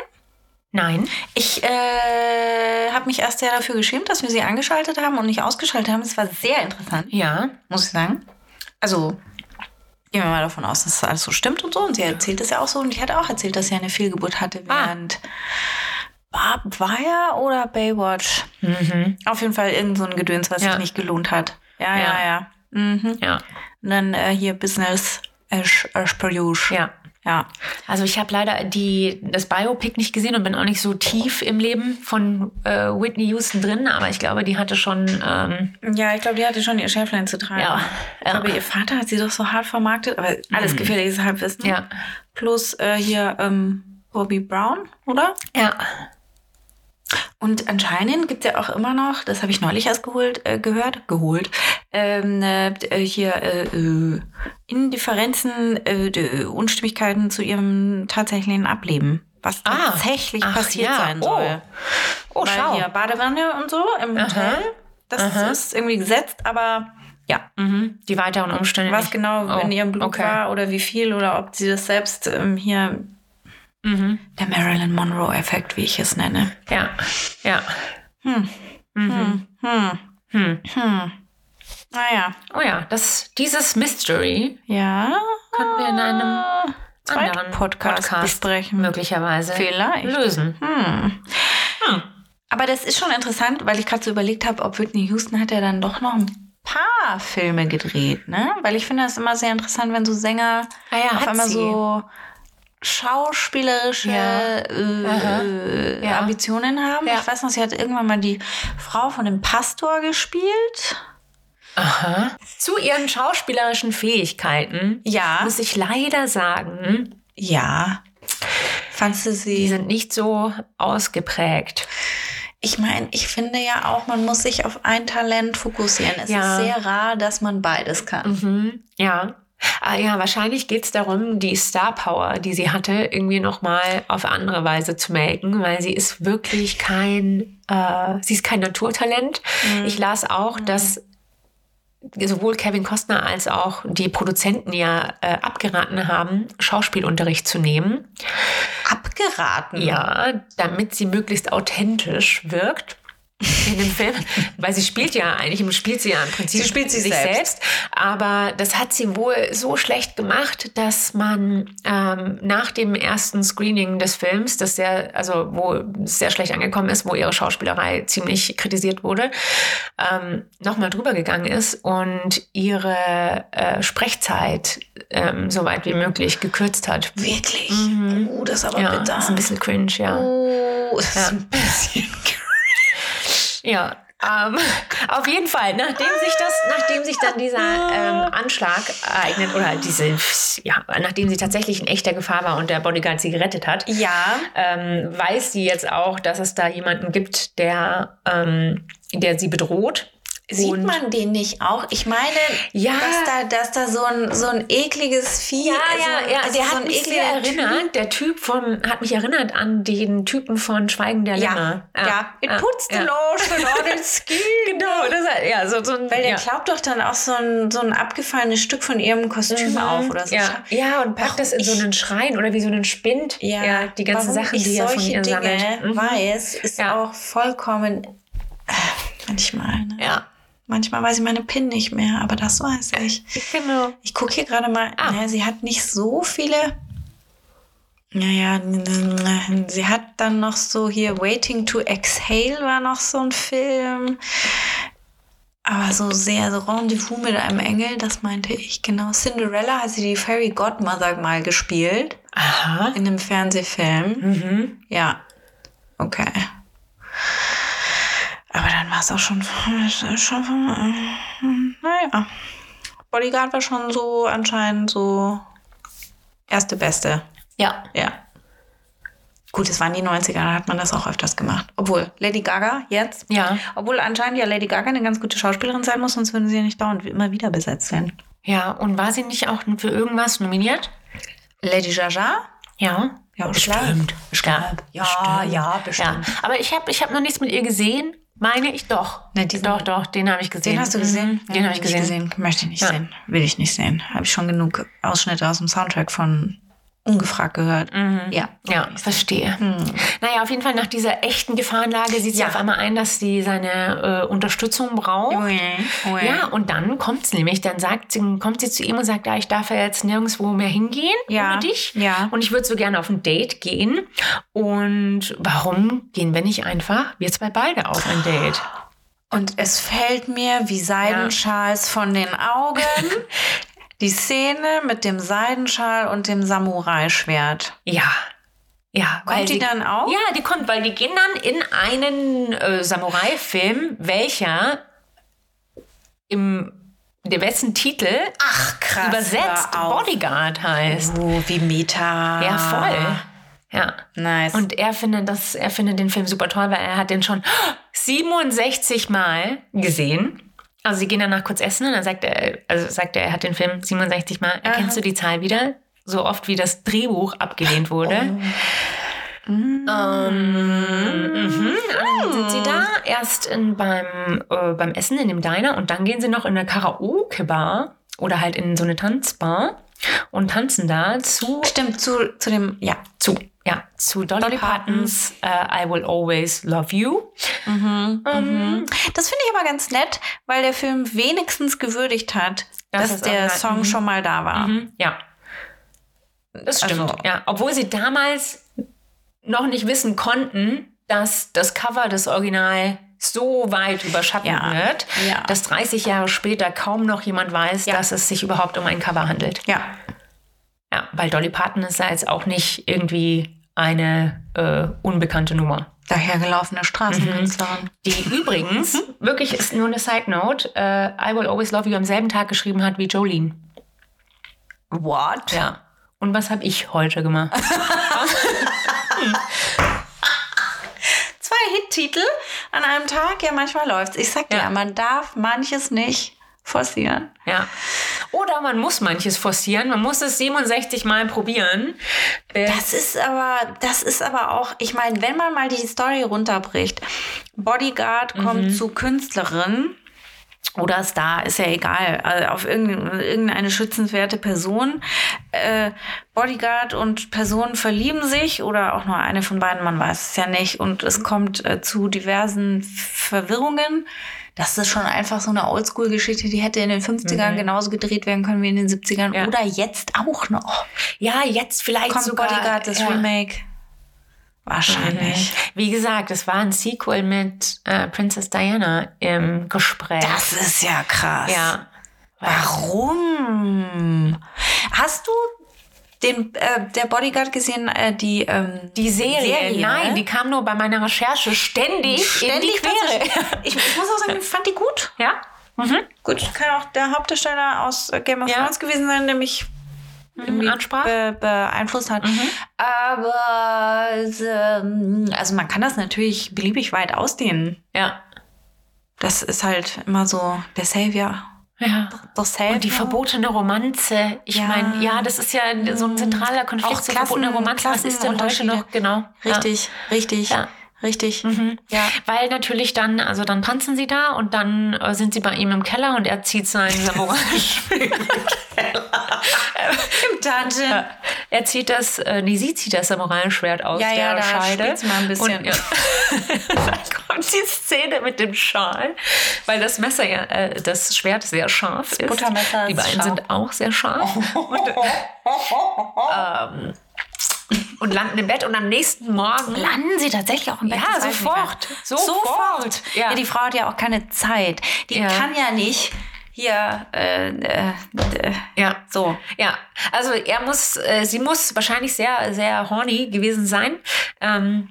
Nein. Ich äh, habe mich erst sehr dafür geschämt, dass wir sie angeschaltet haben und nicht ausgeschaltet haben. Es war sehr interessant, Ja. muss ich sagen. Also gehen wir mal davon aus, dass das alles so stimmt und so. Und sie erzählt es ja auch so. Und ich hatte auch erzählt, dass sie eine Fehlgeburt hatte Ah. während Barbed Wire oder Baywatch. Mhm. Auf jeden Fall irgend so ein Gedöns, was Ja. sich nicht gelohnt hat. Ja, Ja. ja, ja. Mhm. Ja. Und dann äh, hier Business Ash, Ash Produce. Ja. Ja. Also ich habe leider die, das Biopic nicht gesehen und bin auch nicht so tief im Leben von äh, Whitney Houston drin, aber ich glaube, die hatte schon ähm, Ja, ich glaube, die hatte schon ihr Schäflein zu tragen. Ja, Ich ja. glaube, ihr Vater hat sie doch so hart vermarktet, aber alles gefährliches Halbwissen. ja Plus äh, hier ähm, Bobby Brown, oder? ja Und anscheinend gibt es ja auch immer noch, das habe ich neulich erst geholt, äh, gehört, geholt, ähm, äh, äh, hier äh, äh, Indifferenzen, äh, Unstimmigkeiten zu ihrem tatsächlichen Ableben. Was Ah. tatsächlich Ach, passiert ja. sein Oh. soll. oh Weil schau hier Badewanne und so im Aha. Hotel, das Aha. ist irgendwie gesetzt, aber ja, mhm. die weiteren Umstände was nicht. genau Oh, in ihrem Blut okay. war oder wie viel oder ob sie das selbst ähm, hier, mhm. der Marilyn Monroe-Effekt, wie ich es nenne. ja ja Hm. mhm. Hm. Hm. Hm. Naja. oh ja das dieses Mystery Ja. können wir in einem anderen Podcast, besprechen. möglicherweise Vielleicht. lösen Hm. Hm. Aber das ist schon interessant, weil ich gerade so überlegt habe, ob Whitney Houston hat ja dann doch noch ein paar Filme gedreht, ne? Weil ich finde das immer sehr interessant, wenn so Sänger Ah ja, auf einmal sie. so schauspielerische Ja. äh, äh, Ja. Ambitionen haben. Ja. Ich weiß noch, sie hat irgendwann mal die Frau von dem Pastor gespielt. Aha. Zu ihren schauspielerischen Fähigkeiten Ja. muss ich leider sagen, Ja. Fandst du die sie? sind nicht so ausgeprägt. Ich meine, ich finde ja auch, man muss sich auf ein Talent fokussieren. Es ist sehr rar, dass man beides kann. Mhm. Ja. Ah, ja, wahrscheinlich geht es darum, die Star Power, die sie hatte, irgendwie nochmal auf andere Weise zu melken, weil sie ist wirklich kein, äh, sie ist kein Naturtalent. Ich las auch, dass sowohl Kevin Costner als auch die Produzenten ja äh, abgeraten haben, Schauspielunterricht zu nehmen. Abgeraten. Ja, damit sie möglichst authentisch wirkt in dem Film, weil sie spielt ja eigentlich, spielt sie ja im Prinzip Sie spielt sich sich selbst. selbst. aber das hat sie wohl so schlecht gemacht, dass man ähm, nach dem ersten Screening des Films, das sehr, also wo es sehr schlecht angekommen ist, wo ihre Schauspielerei ziemlich kritisiert wurde, ähm, nochmal drüber gegangen ist und ihre äh, Sprechzeit ähm, so weit wie möglich gekürzt hat. Wirklich? Mhm. Oh, das ist aber Ja, bitter. das ist ein bisschen cringe, ja. Oh, das ist Ja. ein bisschen Ja, ähm, auf jeden Fall, nachdem sich das, nachdem sich dann dieser ähm, Anschlag ereignet oder diese, ja, nachdem sie tatsächlich in echter Gefahr war und der Bodyguard sie gerettet hat, Ja. ähm, weiß sie jetzt auch, dass es da jemanden gibt, der, ähm, der sie bedroht. Sieht Und- man den nicht auch? Ich meine, Ja. dass da, dass da so ein, so ein ekliges Vieh Ja, so, ja, ja, also der so hat ein mich sehr erinnert. Der Typ von, hat mich erinnert an den Typen von Schweigen der Ja, Lämmer. ja. It puts the ja. lotion on its skin. Genau, das ja, so, so ein, Weil der ja. klaubt doch dann auch so ein, so ein abgefallenes Stück von ihrem Kostüm auf oder so. Mhm. Ja, ja und packt das in so einen Schrein oder wie so einen Spind. Ja, die ganzen warum Sachen, die er von ihr Dinge sammelt. Mhm. weiß, ist Ja. auch vollkommen äh, manchmal. Ne? Ja, Manchmal weiß ich meine PIN nicht mehr, aber das weiß ich. genau. Ich gucke hier gerade mal. Ah. Ja, sie hat nicht so viele. Naja, sie hat dann noch so hier Waiting to Exhale war noch so ein Film. Aber so sehr so Rendezvous mit einem Engel, das meinte ich genau. Cinderella hat sie die Fairy Godmother mal gespielt Aha. in einem Fernsehfilm. Mhm. Ja. Okay. Aber dann war es auch schon, schon. Naja. Bodyguard war schon so anscheinend so erste Beste. Ja. Ja. Gut, es waren die 90er, da hat man das auch öfters gemacht. Obwohl, Lady Gaga jetzt. Ja. Obwohl anscheinend ja Lady Gaga eine ganz gute Schauspielerin sein muss, sonst würden sie ja nicht dauernd immer wieder besetzt werden. Ja, und war sie nicht auch für irgendwas nominiert? Lady Jaja? Ja. Ja, bestimmt. Ja, ja, ja, bestimmt. Ja. Aber ich habe ich hab noch nichts mit ihr gesehen. Meine ich doch. Ne, diesen- doch, doch, den habe ich gesehen. Den hast du gesehen? Mhm. Den habe ich gesehen. Möchte ich nicht Ja. sehen. Will ich nicht sehen. Habe ich schon genug Ausschnitte aus dem Soundtrack von Ungefragt gehört. Ja. Ja, verstehe. Naja, auf jeden Fall nach dieser echten Gefahrenlage sieht sie Ja. auf einmal ein, dass sie seine äh, Unterstützung braucht. Ja, und dann kommt's nämlich, dann sagt sie, kommt sie zu ihm und sagt, ja, ich darf ja jetzt nirgendwo mehr hingehen Ja, ohne dich. ja. Und ich würde so gerne auf ein Date gehen. Und warum gehen wir nicht einfach, wir zwei beide auf ein Date? Und es fällt mir wie Seidenschals von den Augen. Die Szene mit dem Seidenschal und dem Samurai-Schwert. Ja. Ja, weil Kommt die sie- dann auch? Ja, die kommt, weil die gehen dann in einen äh, Samurai-Film, welcher im der wessen Titel Ach, krass. übersetzt. Bodyguard heißt. Oh, wie Meta. Ja, voll. Ja. Nice. Und er findet das, er findet den Film super toll, weil er hat den schon 67 Mal gesehen. Also sie gehen danach kurz essen und dann sagt er, also sagt er, er hat den Film 67 Mal. Erkennst du die Zahl wieder? So oft wie das Drehbuch abgelehnt wurde. Ähm, mhm. Dann sind sie da erst in, beim, äh, beim Essen in dem Diner und dann gehen sie noch in eine Karaoke-Bar oder halt in so eine Tanzbar und tanzen da zu Stimmt, zu, zu dem, ja. zu, ja, zu Dolly, Dolly Partons äh, I Will Always Love You. Ähm, Das finde ich aber ganz nett, weil der Film wenigstens gewürdigt hat, Das dass der. Song Mhm. schon mal da war. mhm, ja. Das stimmt. Also- ja, obwohl sie damals noch nicht wissen konnten, dass das Cover des Original so weit überschattet Ja. wird, Ja. dass 30 Jahre später kaum noch jemand weiß, Ja. dass es sich überhaupt um ein Cover handelt. Ja. Ja, weil Dolly Parton ist ja jetzt auch nicht irgendwie eine äh, unbekannte Nummer. Dahergelaufene Straßenkünstlerin. Die übrigens, wirklich ist nur eine Side Note, äh, I Will Always Love You am selben Tag geschrieben hat wie Jolene. What? Ja. Und was habe ich heute gemacht? Zwei Hit-Titel an einem Tag, ja, manchmal läuft's. Ich sag dir, Ja. man darf manches nicht forcieren. Ja. Oder man muss manches forcieren, man muss es 67 Mal probieren. Äh, Das ist aber, das ist aber auch, ich meine, wenn man mal die Story runterbricht, Bodyguard kommt zu Künstlerin oder Star, ist ja egal, also auf irgendeine, irgendeine schützenswerte Person. Äh, Bodyguard und Person verlieben sich oder auch nur eine von beiden, man weiß es ja nicht. Und es kommt äh, zu diversen Verwirrungen. Das ist schon einfach so eine Oldschool-Geschichte, die hätte in den 50ern genauso gedreht werden können wie in den 70ern Ja. oder jetzt auch noch. ja, jetzt vielleicht Kommt sogar. Bodyguard, das ja. Remake? Wahrscheinlich. Wie gesagt, es war ein Sequel mit äh, Princess Diana im Gespräch. Das ist ja krass. ja. Warum? Hast du den, äh, der Bodyguard gesehen, äh, die, ähm, Die Serie, Serie, nein, ne? die kam nur bei meiner Recherche ständig, in die Quere. Ich, ich muss auch sagen, ich fand die gut. Ja? Mhm. Gut, kann auch der Hauptdarsteller aus äh, Game of Ja. Thrones gewesen sein, der mich ansprach? be beeinflusst hat. Aber ähm, also man kann das natürlich beliebig weit ausdehnen. Ja. Das ist halt immer so der Savior. Ja. Der. Und die verbotene Romanze. Ich Ja. meine, ja, das ist ja so ein zentraler Konflikt Auch Klassen- Romanze. Was ist denn heute noch? Genau. Richtig, richtig, Ja. richtig. Mhm. Ja. Weil natürlich dann, also dann tanzen sie da und dann äh, sind sie bei ihm im Keller und er zieht sein Samurai. Im Dungeon. Ja. Er zieht das, äh, nee, sie zieht das Samurai-Schwert aus Ja, der ja, da Scheide. mal ein bisschen. Und, ja. kommt die Szene mit dem Schal, weil das Messer ja, äh, das Schwert sehr scharf ist. Buttermesser Die beiden scharf. sind auch sehr scharf. Und, ähm, und landen im Bett und am nächsten Morgen Landen sie tatsächlich auch im Bett? Ja, Das sofort. Sofort. Sofort. Ja. Ja. die Frau hat ja auch keine Zeit. Die Ja. kann ja nicht hier äh, äh, äh, Ja, so. Ja, also er muss, äh, sie muss wahrscheinlich sehr, sehr horny gewesen sein. Ähm,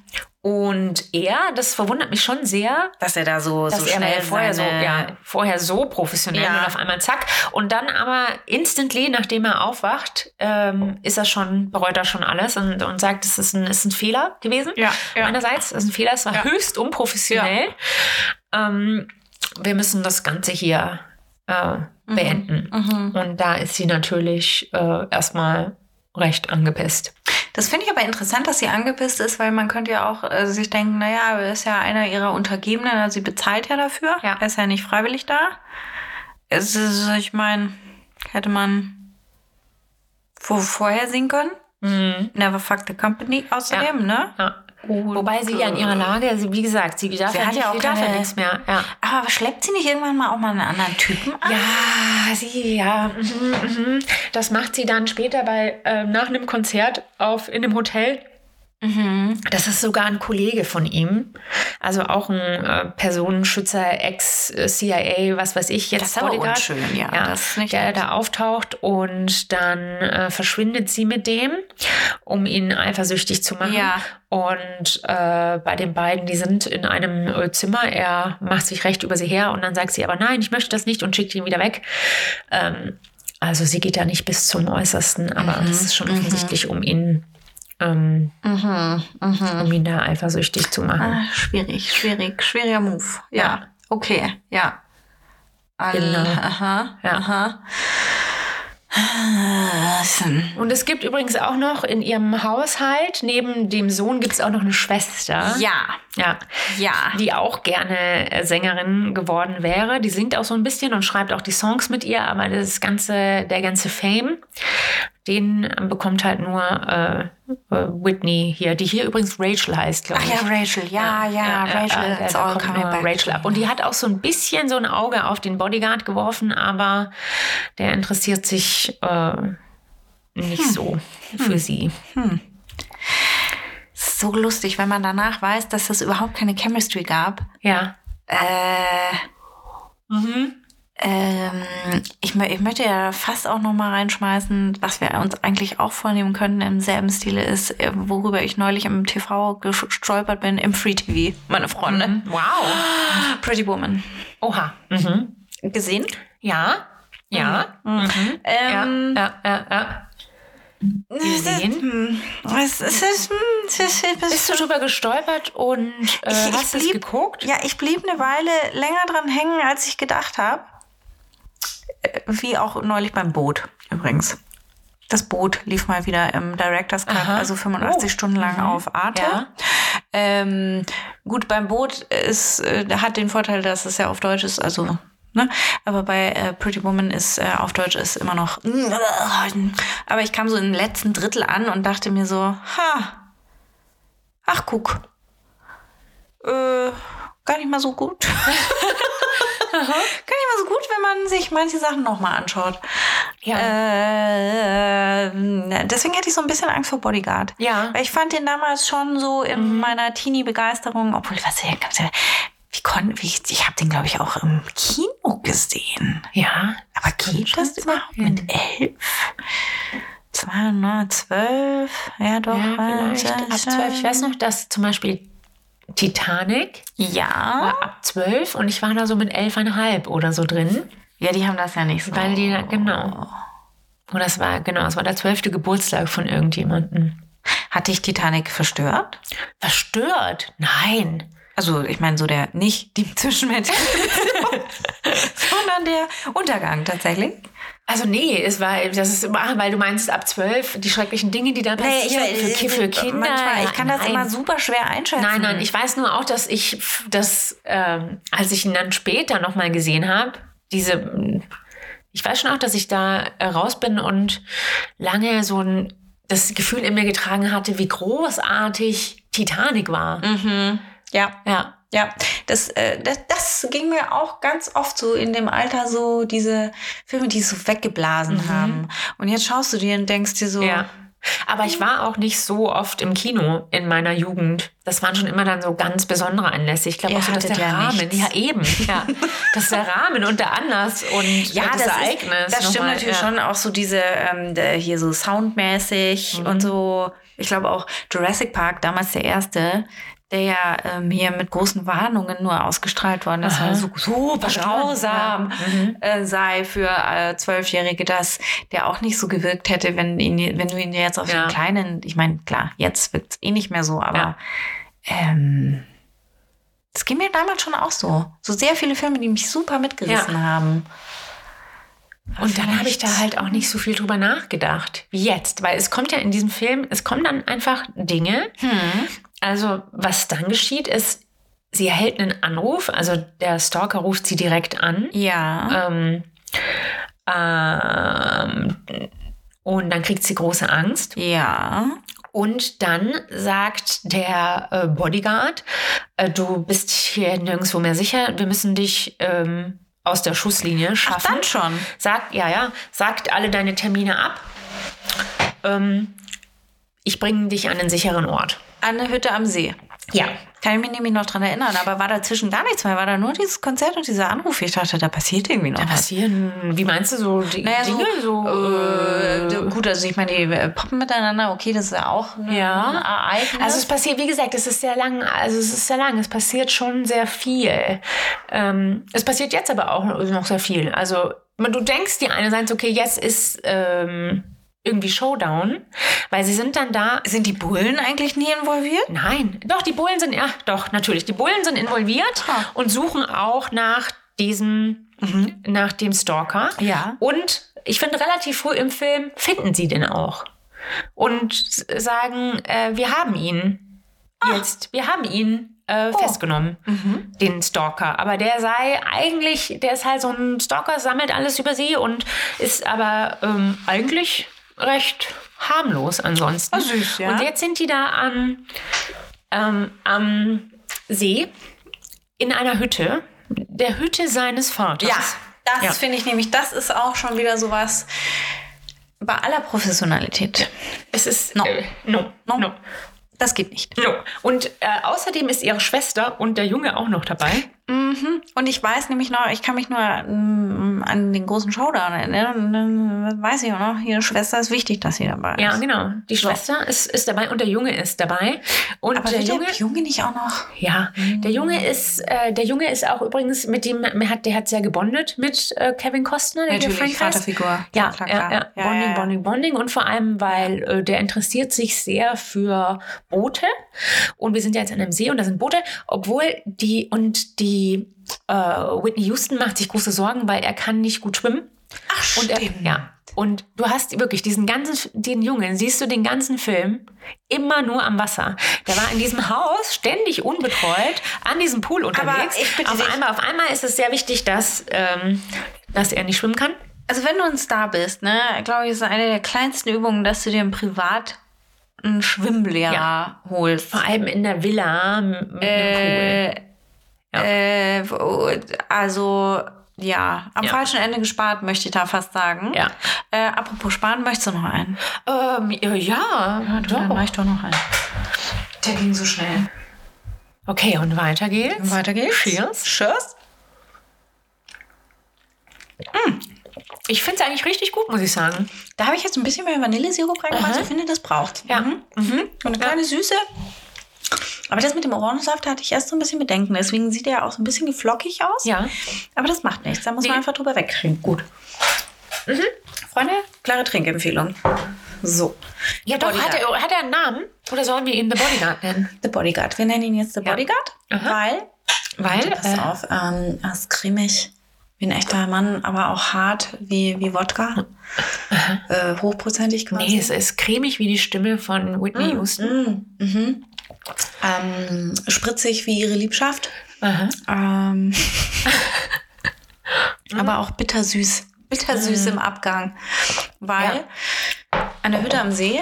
und er, das verwundert mich schon sehr, Dass er da so, so schnell vorher so, ja, vorher so professionell Ja. und auf einmal zack. Und dann aber instantly, nachdem er aufwacht, ähm, ist er schon, bereut er schon alles und, und sagt, es ist ein, ist ein Fehler gewesen. Ja, ja. Meinerseits, es ist ein Fehler, es war Ja. höchst unprofessionell. Ähm, wir müssen das Ganze hier äh, Mhm. beenden. Und da ist sie natürlich äh, erstmal recht angepisst. Das finde ich aber interessant, dass sie angepisst ist, weil man könnte ja auch äh, sich denken, naja, er ist ja einer ihrer Untergebenen, also sie bezahlt ja dafür. Ja. Er ist ja nicht freiwillig da. Es ist, ich meine, hätte man vor, vorher singen können. Never fuck the company außerdem, ne? Ja. Wobei sie ja in ihrer Lage, sie, wie gesagt, sie darf Sie ja, hat nicht, ja auch darf ja nichts mehr. Ja. Aber schleppt sie nicht irgendwann mal auch mal einen anderen Typen an? Ja, sie, ja. Mhm, mhm. Das macht sie dann später bei, äh, nach einem Konzert auf, in einem Hotel. Mhm. Das ist sogar ein Kollege von ihm. Also auch ein äh, Personenschützer, Ex-CIA, was weiß ich, jetzt Das Bodyguard. unschön, ja, nicht der da auftaucht und dann äh, verschwindet sie mit dem, um ihn eifersüchtig zu machen. Ja. Und äh, bei den beiden, die sind in einem äh, Zimmer, er macht sich recht über sie her und dann sagt sie aber nein, ich möchte das nicht und schickt ihn wieder weg. Ähm, also sie geht da nicht bis zum Äußersten, aber Mhm. es ist schon offensichtlich, um ihn, ähm, um ihn da eifersüchtig zu machen. Ah, schwierig, schwierig, schwieriger Move. Ja, Ja. okay, ja. All, Genau. Aha, Ja. aha. Und es gibt übrigens auch noch in ihrem Haushalt, neben dem Sohn gibt es auch noch eine Schwester. Ja, Ja. ja. Die auch gerne äh, Sängerin geworden wäre. Die singt auch so ein bisschen und schreibt auch die Songs mit ihr, aber das ganze, der ganze Fame, den bekommt halt nur äh, äh, Whitney hier, die hier übrigens Rachel heißt, glaube Ach ich. ja, Rachel, ja, ja, Rachel, der it's all coming back. Rachel ab. Und die hat auch so ein bisschen so ein Auge auf den Bodyguard geworfen, aber der interessiert sich äh, nicht Hm. so für sie. So lustig, wenn man danach weiß, dass es überhaupt keine Chemistry gab. Ja. Äh, Mhm. Ähm, ich, ich möchte ja fast auch noch mal reinschmeißen, was wir uns eigentlich auch vornehmen könnten im selben Stile ist, äh, worüber ich neulich im TV gestolpert bin, im Free TV, meine Freunde. Wow. Pretty Woman. Oha. Mhm. Gesehen? Ja. Ja. Mhm. Ähm, ja. Ja. Ja. Ja. Gesehen. Hm, Es, es ist, hm, es ist, es ist Bist du drüber gestolpert und äh, Ich- ich hast es blieb- geguckt? Ja, ich blieb eine Weile länger dran hängen, als ich gedacht habe. Wie auch neulich beim Boot übrigens. Das Boot lief mal wieder im Director's Cut, Aha. also 85 Oh. Stunden lang auf Arte. Ja. Ähm, gut, beim Boot ist, äh, hat den Vorteil, dass es ja auf Deutsch ist, also, ne? Aber bei äh, Pretty Woman ist äh, auf Deutsch ist immer noch. Aber ich kam so im letzten Drittel an und dachte mir so, ha, ach guck, äh, gar nicht mal so gut. gar nicht mal so gut, wenn man sich manche Sachen nochmal anschaut. Ja. Äh, deswegen hätte ich so ein bisschen Angst vor Bodyguard. Ja. Weil ich fand den damals schon so in meiner Teenie-Begeisterung, obwohl, was wie konnte, wie, ich, ich habe den, glaube ich, auch im Kino gesehen. ja. Aber kann geht das überhaupt sein. mit elf? 212, ja doch. Ja, vielleicht ab 12. Ich weiß noch, dass zum Beispiel Titanic Ja. war ab 12 und ich war da so mit 11,5 oder so drin. Ja, die haben das ja nicht so. Weil die, genau. Und das war, genau, es war der zwölfte Geburtstag von irgendjemandem. Hat dich Titanic verstört? Verstört? Nein. Also, ich meine, so der, nicht die zwischenmenschliche Beziehung, sondern der Untergang tatsächlich. Also nee, es war, das ist immer, weil du meinst ab zwölf die schrecklichen Dinge, die da passieren für, Ki- für Kinder. Manchmal, ich kann das Nein. immer super schwer einschätzen. Nein, nein, ich weiß nur auch, dass ich das, ähm, als ich ihn dann später nochmal gesehen habe, diese, ich weiß schon auch, dass ich da äh, raus bin und lange so ein, das Gefühl in mir getragen hatte, wie großartig Titanic war. Ja, Ja. Ja. Das, äh, das, das ging mir auch ganz oft so in dem Alter so, diese Filme, die so weggeblasen haben. Und jetzt schaust du dir und denkst dir so, Mhm. Ja. Aber ich war auch nicht so oft im Kino in meiner Jugend. Das waren schon immer dann so ganz besondere Anlässe. Ich glaube auch so, dass der ja Rahmen, nichts. ja eben, ja, das ist der Rahmen und der Anlass und Ja, das, das, Ereignis. ist, das stimmt nochmal, natürlich ja. schon. Auch so diese, ähm, hier so soundmäßig Mhm. und so. Ich glaube auch Jurassic Park, damals der erste, der ja ähm, hier mit großen Warnungen nur ausgestrahlt worden ist, weil er so super grausam Mhm. äh, sei für äh, Zwölfjährige, dass der auch nicht so gewirkt hätte, wenn, ihn, wenn du ihn jetzt auf Ja. den kleinen, ich meine, klar, jetzt wird es eh nicht mehr so, aber Ja. ähm, das ging mir damals schon auch so. So sehr viele Filme, die mich super mitgerissen Ja. haben. Und dann habe ich da halt auch nicht so viel drüber nachgedacht wie jetzt, weil es kommt ja in diesem Film, es kommen dann einfach Dinge. Also was dann geschieht, ist, sie erhält einen Anruf, also der Stalker ruft sie direkt an. Ja. Ähm, ähm, und dann kriegt sie große Angst. Ja. Und dann sagt der äh, Bodyguard, äh, du bist hier nirgendwo mehr sicher, wir müssen dich ähm, aus der Schusslinie schaffen. dann schon. Sagt, ja, ja, sagt alle deine Termine ab. Ähm, ich bringe dich an einen sicheren Ort. An der Hütte am See. Ja. Kann ich mich nämlich noch dran erinnern, aber war dazwischen gar nichts mehr. War da nur dieses Konzert und dieser Anruf. Ich dachte, da passiert irgendwie noch was. Passieren, wie meinst du so die Naja, so, Dinge? So, äh, gut, also ich meine, die äh, poppen miteinander, okay, das ist ja auch ein Ja. Ereignis. Also es passiert, wie gesagt, es ist sehr lang, also es ist sehr lang, es passiert schon sehr viel. Ähm, es passiert jetzt aber auch noch sehr viel. Also du denkst dir einerseits, okay, jetzt ist ähm, irgendwie Showdown, weil sie sind dann da. sind die Bullen eigentlich nie involviert? Nein, doch, die Bullen sind, ja, doch, natürlich, die Bullen sind involviert Ah. und suchen auch nach diesem, nach dem Stalker. Ja. Und ich finde, relativ früh im Film finden sie den auch. Und sagen, äh, wir haben ihn jetzt, wir haben ihn äh, festgenommen, den Stalker. Aber der sei eigentlich, der ist halt so ein Stalker, sammelt alles über sie und ist aber ähm, eigentlich recht harmlos ansonsten. Ah, süß, ja. Und jetzt sind die da am, ähm, am See in einer Hütte, der Hütte seines Vaters. Ja, das Ja. finde ich nämlich, das ist auch schon wieder sowas bei aller Professionalität. Es ist No. Äh, no, No. no, Das geht nicht. no. Und äh, außerdem ist ihre Schwester und der Junge auch noch dabei. Mhm. Und ich weiß nämlich noch, ich kann mich nur mm, an den großen Showdown erinnern. Und dann weiß ich auch noch, ihre Schwester ist wichtig, dass sie dabei ist. Ja, genau. Die Schwester ist, ist dabei und der Junge ist dabei. Und Aber der Junge, der Junge nicht auch noch? ja, der Junge ist, äh, der Junge ist auch übrigens mit dem, der hat, der hat sehr gebondet mit äh, Kevin Costner, der Natürlich, heißt. Vaterfigur. Ja, Klar, ja, klar. ja. Ja, Bonding, ja. Bonding, Bonding. Und vor allem, weil äh, der interessiert sich sehr für Boote. Und wir sind ja jetzt an einem See und da sind Boote, obwohl die und die äh, Whitney Houston macht sich große Sorgen, weil er kann nicht gut schwimmen. Ach, Und er, stimmt. ja. Und du hast wirklich diesen ganzen, den Jungen, siehst du den ganzen Film immer nur am Wasser. Der war in diesem Haus ständig unbetreut an diesem Pool unterwegs. ich bitte auf einmal, auf einmal ist es sehr wichtig, dass, ähm, dass er nicht schwimmen kann. Also wenn du ein Star bist, ne, glaube ich, ist eine der kleinsten Übungen, dass du dir im Privat einen Schwimmlehrer Ja. holst. Vor allem in der Villa mit einem Äh, Ja. äh, also ja, am Ja. falschen Ende gespart, möchte ich da fast sagen. Ja. Äh, apropos sparen, möchtest du noch einen? Ähm, ja, ja, Du, dann mach ich doch noch einen. Der ging so schnell. Okay, und weiter geht's. Weiter geht's. Cheers. Cheers. Ich finde es eigentlich richtig gut, muss ich sagen. Da habe ich jetzt ein bisschen mehr Vanillesirup reingemacht. Ich finde, das braucht. Ja. Mhm. Mhm. Und eine kleine Süße. Aber das mit dem Orangensaft hatte ich erst so ein bisschen Bedenken. Deswegen sieht er ja auch so ein bisschen flockig aus. Ja. Aber das macht nichts. Da muss Nee. man einfach drüber wegkriegen. Gut. Mhm. Freunde, klare Trinkempfehlung. So. Ja, doch, hat er, hat er einen Namen? Oder sollen wir ihn The Bodyguard nennen? The Bodyguard. Wir nennen ihn jetzt The Ja. Bodyguard, Aha. weil, Weil, pass äh, auf, ähm, er ist cremig wie ein echter Mann, aber auch hart wie, wie Wodka. Äh, hochprozentig quasi. nee, es ist cremig wie die Stimme von Whitney Houston. Mm, mhm. Ähm, spritzig wie ihre Liebschaft. Ähm, aber auch bittersüß. Bittersüß im Abgang. Weil an der Hütte am See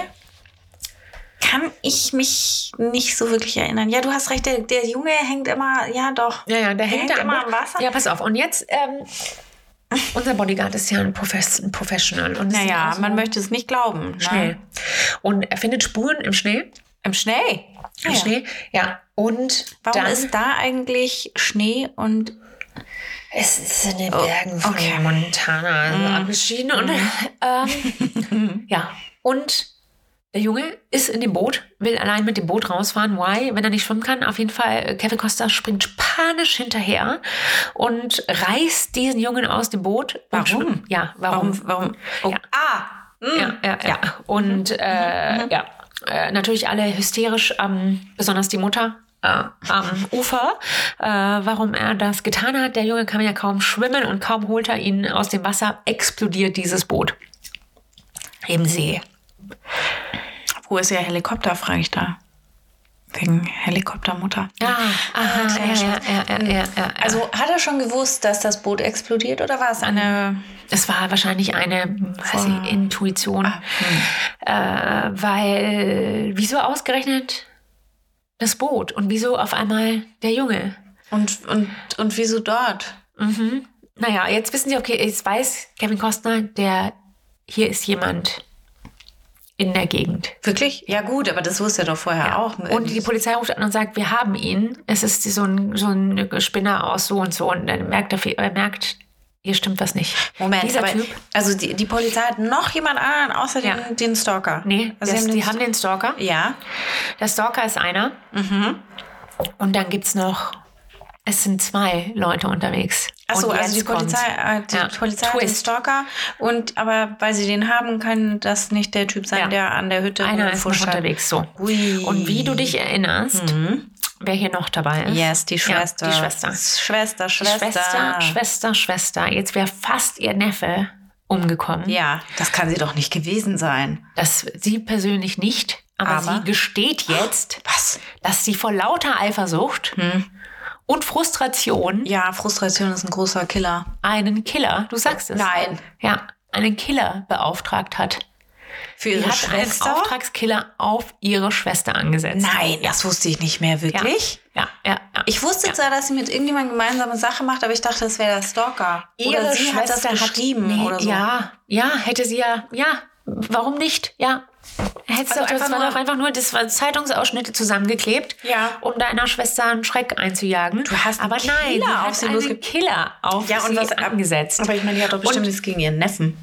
kann ich mich nicht so wirklich erinnern. Ja, du hast recht, der, der Junge hängt immer, ja doch. Ja, ja, der hängt, da am immer am Wasser. Ja, pass auf. Und jetzt, ähm, unser Bodyguard ist ja ein, Profes ein Professional. Und Naja, so man möchte es nicht glauben. Ne? Schnee. Und er findet Spuren im Schnee. Im Schnee. Ah, ja. Schnee. Ja. Und Warum dann, ist da eigentlich Schnee und es ist in den Bergen von okay. Montana also abgeschieden. Und, ähm, ja. Und der Junge ist in dem Boot, will allein mit dem Boot rausfahren. Why? Wenn er nicht schwimmen kann. Auf jeden Fall, äh, Kevin Costa springt panisch hinterher und reißt diesen Jungen aus dem Boot. Warum? Ja, warum? warum? warum? Oh. Ja. Ah! mm. Ja, ja, ja. Und äh, ja, äh, natürlich alle hysterisch, ähm, besonders die Mutter. Äh, am Ufer, äh, warum er das getan hat. Der Junge kann ja kaum schwimmen und kaum holt er ihn aus dem Wasser, explodiert dieses Boot im See. Wo ist ihr Helikopter, frage ich da. Wegen Helikoptermutter. Ah, aha, ja, ja, ja, ja, ja, ja. Also hat er schon gewusst, dass das Boot explodiert oder war es eine. Es war wahrscheinlich eine ich, Intuition, Ah, äh, weil wieso ausgerechnet das Boot und wieso auf einmal der Junge? Und, und, und wieso dort? Mhm. Naja, jetzt wissen Sie, okay, jetzt weiß Kevin Costner, der hier ist jemand in der Gegend. Wirklich? Ja, gut, aber das wusste er doch vorher auch. Und die Polizei ruft an und sagt, wir haben ihn. Es ist so ein, so ein Spinner aus so und so. Und dann merkt er, er merkt, hier stimmt was nicht. Moment, Dieser aber, Typ. also die, die Polizei hat noch jemand anderen außer Ja. den, den Stalker. Nee, also das, sie die den haben den Stalker. Ja. Der Stalker ist einer. Mhm. Und dann gibt es noch, es sind zwei Leute unterwegs. Achso, also die kommt's. Polizei, äh, die Ja, Polizei hat den. Stalker und aber weil sie den haben, kann das nicht der Typ sein, Ja. der an der Hütte Einer ist noch unterwegs, so. Ui. Und wie du dich erinnerst, Mhm. wer hier noch dabei ist. Yes, die Schwester. Ja, die Schwester. Schwester, Die Schwester. Schwester, Schwester, Schwester. Jetzt wäre fast ihr Neffe umgekommen. Ja, das kann sie doch nicht gewesen sein. Das sie persönlich nicht, aber, Aber? sie gesteht jetzt, Was? dass sie vor lauter Eifersucht Hm. Und Frustration Ja, Frustration ist ein großer Killer. einen Killer, du sagst es. Nein. Ja, einen Killer beauftragt hat. Für ihre hat Schwester? einen Auftragskiller auf ihre Schwester angesetzt. Nein, das wusste ich nicht mehr Ja. wirklich. Ja, ja, ja. Ich wusste zwar, dass sie mit irgendjemandem gemeinsame Sache macht, aber ich dachte, das wäre der Stalker. oder sie hat das geschrieben nee, oder so. Ja, ja, hätte sie ja, ja, warum nicht? Ja. Hättest Also du, das einfach war nur- doch einfach nur das war Zeitungsausschnitte zusammengeklebt, Ja. um deiner Schwester einen Schreck einzujagen. Du hast einen aber nein, Killer hat sie einen Killer auf Ja, und sie was angesetzt. Aber ich meine, die hat doch bestimmt nichts gegen ihren Neffen.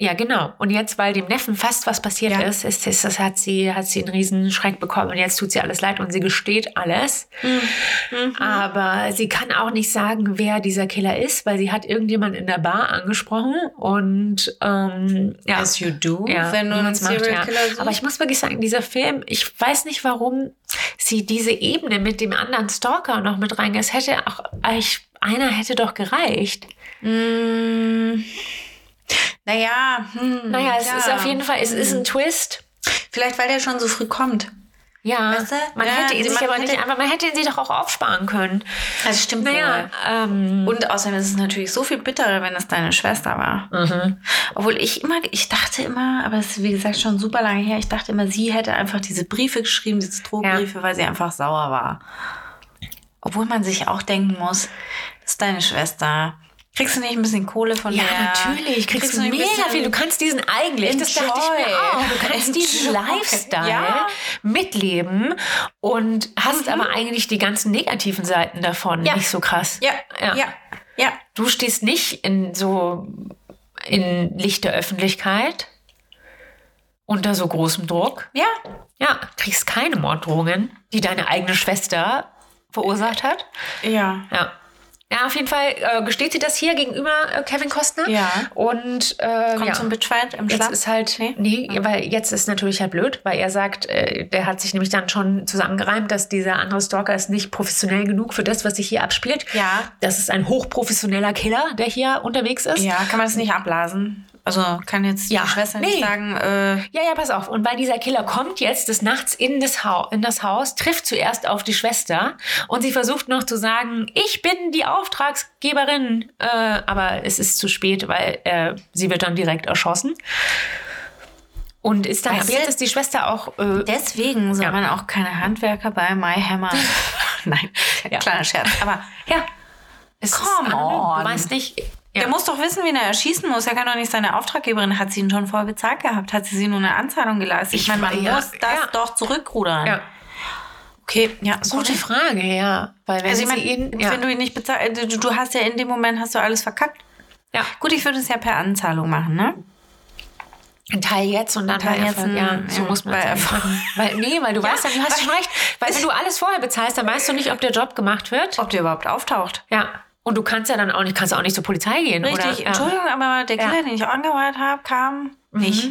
Ja, genau. Und jetzt, weil dem Neffen fast was passiert Ja. ist, ist, ist das hat sie, hat sie einen riesen Schreck bekommen und jetzt tut sie alles leid und sie gesteht alles. Mhm. Aber sie kann auch nicht sagen, wer dieser Killer ist, weil sie hat irgendjemand in der Bar angesprochen und ähm, ja. As you do, Ja, wenn du einen macht, Serial ja. Killer suchst. Aber ich muss wirklich sagen, dieser Film, ich weiß nicht, warum sie diese Ebene mit dem anderen Stalker noch mit reingeht. Es hätte auch, eigentlich, einer hätte doch gereicht. Mm, naja, hm, Naja, es ja. ist auf jeden Fall, es ist ein Twist. Vielleicht, weil der schon so früh kommt. Ja, Weißt du? man Ja, hätte ihn sie- sich aber nicht, aber man hätte ihn sich doch auch aufsparen können. Das stimmt Naja, ähm. Und außerdem ist es natürlich so viel bitterer, wenn es deine Schwester war. mhm. Obwohl ich immer, ich dachte immer, aber das ist wie gesagt schon super lange her, ich dachte immer, sie hätte einfach diese Briefe geschrieben, diese Drohbriefe, weil sie einfach sauer war. Obwohl man sich auch denken muss, das ist deine Schwester. Kriegst du nicht ein bisschen Kohle von ja, der? natürlich, kriegst, du nicht ein mega viel. Du kannst diesen eigentlich, das dachte ich mir Enjoy. auch, du kannst diesen Enjoy. Lifestyle Ja. mitleben und hast aber eigentlich die ganzen negativen Seiten davon Ja. nicht so krass. Ja, Ja. ja, ja. Du stehst nicht in so in Licht der Öffentlichkeit unter so großem Druck. Ja. Ja, kriegst keine Morddrohungen, die deine eigene Schwester verursacht hat. Ja. Ja. Ja, auf jeden Fall äh, gesteht sie das hier gegenüber äh, Kevin Costner. Ja. Und äh, Kommt ja. zum Bitchfight im Jetzt Schlaf. ist halt, Nee? nee, weil jetzt ist natürlich halt blöd, weil er sagt, äh, der hat sich nämlich dann schon zusammengereimt, dass dieser andere Stalker ist nicht professionell genug für das, was sich hier abspielt. Ja. Das ist ein hochprofessioneller Killer, der hier unterwegs ist. Ja, kann man das nicht abblasen? Also kann jetzt Ja, die Schwester nee. nicht sagen, äh, Ja, ja, pass auf. Und weil dieser Killer kommt jetzt des Nachts in das, Haus, in das Haus, trifft zuerst auf die Schwester und sie versucht noch zu sagen, ich bin die Auftragsgeberin. Äh, aber es ist zu spät, weil äh, sie wird dann direkt erschossen. Und ist dann, Weißt ab jetzt ist die Schwester auch äh, deswegen soll Ja. man auch keine Handwerker bei My Hammer. Nein, Ja. kleiner Scherz. Aber Ja. Es Come ist, on. Du weißt nicht. Ja. der muss doch wissen, wen er erschießen muss. Er kann doch nicht seine Auftraggeberin, hat sie ihn schon vorher bezahlt gehabt, hat sie sie nur eine Anzahlung geleistet. Ich, Ich meine, man ja, muss das ja. doch zurückrudern. ja. Okay, ja. Gute Frage, ja. Weil wenn Also ich sie meine, ihn. Ja. wenn du ihn nicht bezahlst, du, du hast ja in dem Moment hast du alles verkackt. ja. Gut, ich würde es ja per Anzahlung machen, ne? Ein Teil jetzt und dann Teil bei jetzt Erfolg. ein- Ja, so ja, muss man bei Erfolg. Weil, nee, weil du weißt ja, du hast schon recht. Weil wenn du alles vorher bezahlst, dann weißt du nicht, ob der Job gemacht wird. Ob der überhaupt auftaucht. Ja. Und du kannst ja dann auch nicht, kannst auch nicht zur Polizei gehen. Richtig, oder? Ja. Entschuldigung, aber der Killer, Ja. den ich angeheuert habe, kam nicht.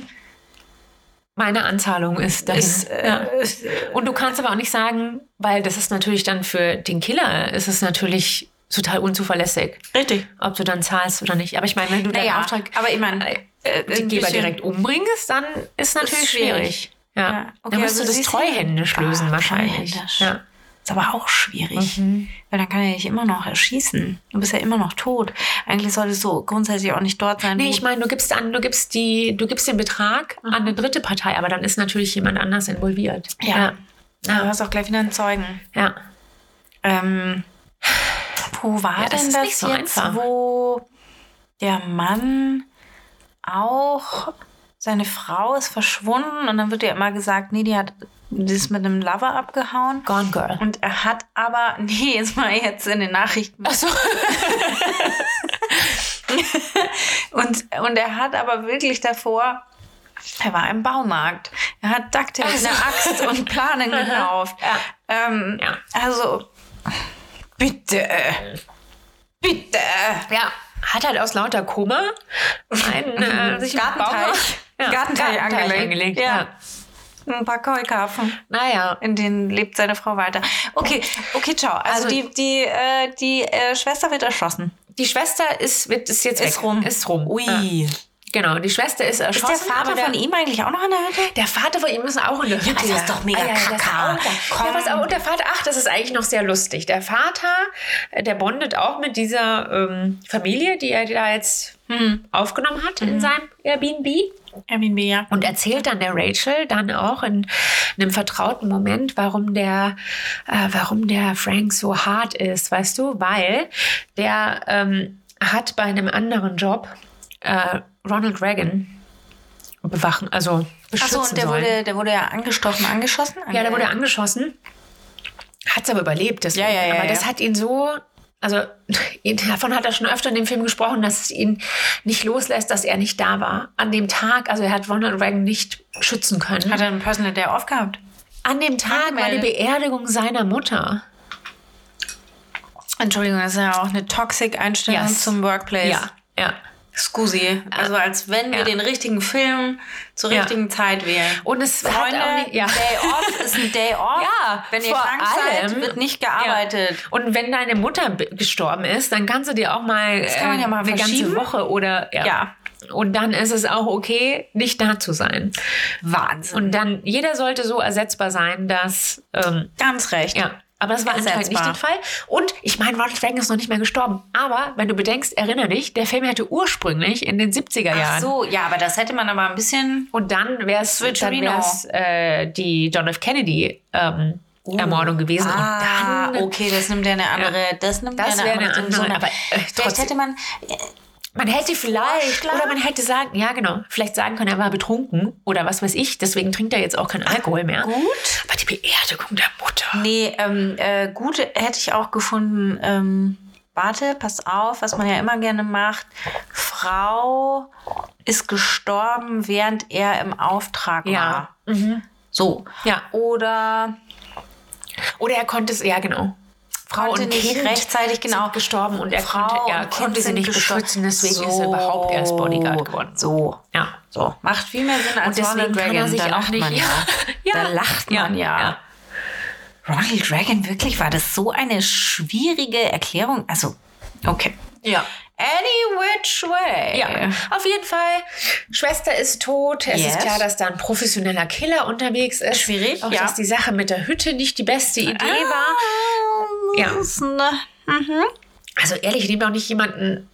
Meine Anzahlung ist. Ist, äh, ja. ist, Und du kannst aber auch nicht sagen, weil das ist natürlich dann für den Killer, ist es natürlich total unzuverlässig, richtig. ob du dann zahlst oder nicht. Aber ich meine, wenn du deinen Naja, Auftrag aber ich meine, äh, die ein Geber direkt umbringst, dann ist natürlich schwierig. schwierig. Ja. Ja, okay, dann musst also du das treuhändisch lösen Ah, wahrscheinlich. Ja. Ist aber auch schwierig, weil dann kann er dich immer noch erschießen. Du bist ja immer noch tot. Eigentlich solltest du grundsätzlich auch nicht dort sein. Nee, ich meine, du gibst an, du gibst die, du gibst den Betrag an eine dritte Partei, aber dann ist natürlich jemand anders involviert. Ja. Ja. du hast auch gleich wieder einen Zeugen. ja. Ähm, wo war Ja, das denn das so jetzt, einfach. wo der Mann auch seine Frau ist verschwunden und dann wird ja immer gesagt, nee, die hat die ist mit einem Lover abgehauen. Gone Girl. Und er hat aber, nee, jetzt mal jetzt in den Nachrichten. Achso. Und, und er hat aber wirklich davor, er war im Baumarkt. Er hat Ducktape, Ach so. eine Axt und Planen gekauft. Ja. Ähm, Ja. Also, bitte, bitte. Ja. Hat halt aus lauter Kummer einen äh, sich Gartenteich. Ja, Gartenteich angelegt. Ja. Ja. Ein paar Keukarpfen. Naja. In denen lebt seine Frau weiter. Okay, okay, ciao. Also, Also- die, die, äh, die äh, Schwester wird erschossen. Die Schwester ist, wird, ist jetzt Ist weg. rum. Ist rum. Ui. Ja. Genau, die Schwester ist Ist erschossen. der Vater der, von ihm eigentlich auch noch in der Hütte? Der Vater von ihm ist auch in der Hütte. das ist doch mega ist auch da. Komm. Ja, pass auf, und der Vater, ach, das ist eigentlich noch sehr lustig. Der Vater, äh, der bondet auch mit dieser ähm, Familie, die er da jetzt hm, aufgenommen hat in seinem Airbnb. Airbnb, ja. Und erzählt dann der Rachel dann auch in einem vertrauten Moment, warum der, äh, warum der Frank so hart ist, weißt du? Weil der ähm, hat bei einem anderen Job äh, Ronald Reagan bewachen, also beschützen Achso, und der sollen. wurde, der wurde ja angestochen, angeschossen? ja, der wurde angeschossen, hat es aber überlebt. Deswegen. Ja, ja, ja, aber ja. das hat ihn so, also davon hat er schon öfter in dem Film gesprochen, dass es ihn nicht loslässt, dass er nicht da war. An dem Tag, also er hat Ronald Reagan nicht schützen können. Hat er einen Personal Day off gehabt? An dem Tag war die. Beerdigung seiner Mutter. Entschuldigung, das ist ja auch eine Toxic-Einstellung Yes. zum Workplace. Ja, ja. Scusi. Also als wenn wir Ja. den richtigen Film zur Ja. richtigen Zeit wählen. Und es hat Freunde, auch nicht, ja. ein Day off ist ein Day off. Ja, wenn ihr krank allem- seid, wird nicht gearbeitet. Ja. Und wenn deine Mutter gestorben ist, dann kannst du dir auch mal, das kann man ja mal eine ganze Woche oder ja. Ja. Und dann ist es auch okay, nicht da zu sein. Wahnsinn. Und dann, jeder sollte so ersetzbar sein, dass, ähm, Ganz recht. ja. Aber das war anscheinend nicht der Fall. Und ich meine, Ronald Reagan ist noch nicht mehr gestorben. Aber wenn du bedenkst, erinnere dich, der Film hätte ursprünglich in den 70er Jahren. Ach so, ja, aber das hätte man aber ein bisschen. Und dann wäre es äh, die John F. Kennedy ähm, Ermordung gewesen. Ah, und dann, okay, das nimmt ja eine andere. Das nimmt Das ja wäre eine eine andere. andere, aber, äh, vielleicht hätte man. Man hätte vielleicht, Vorschlag? oder man hätte sagen, ja genau, vielleicht sagen können, er war betrunken oder was weiß ich, deswegen trinkt er jetzt auch keinen Alkohol mehr. Gut. Aber die Beerdigung der Mutter. Nee, ähm, äh, gut hätte ich auch gefunden. Ähm, warte, pass auf, was man ja immer gerne macht. Frau ist gestorben, während er im Auftrag Ja. war. So. Ja. Oder Oder er konnte es, ja genau. Frau und nicht Kind rechtzeitig, genau. gestorben und er Frau konnte, er konnte sie nicht beschützen, deswegen ist er überhaupt erst Bodyguard geworden. So. Ja. So. Macht viel mehr Sinn als Und deswegen Ronald kann Dragon. er sich da auch lacht nicht- man ja. Ja. Da lacht man ja. Ja. Ronald Dragon, wirklich, war das so eine schwierige Erklärung? Also, okay. Ja. Any which way. Ja, auf jeden Fall. Schwester ist tot. Es Yes. ist klar, dass da ein professioneller Killer unterwegs ist. Schwierig, Auch ja. dass die Sache mit der Hütte nicht die beste Idee Ah, war. Ja. ne- Also ehrlich, nehmt auch nicht jemanden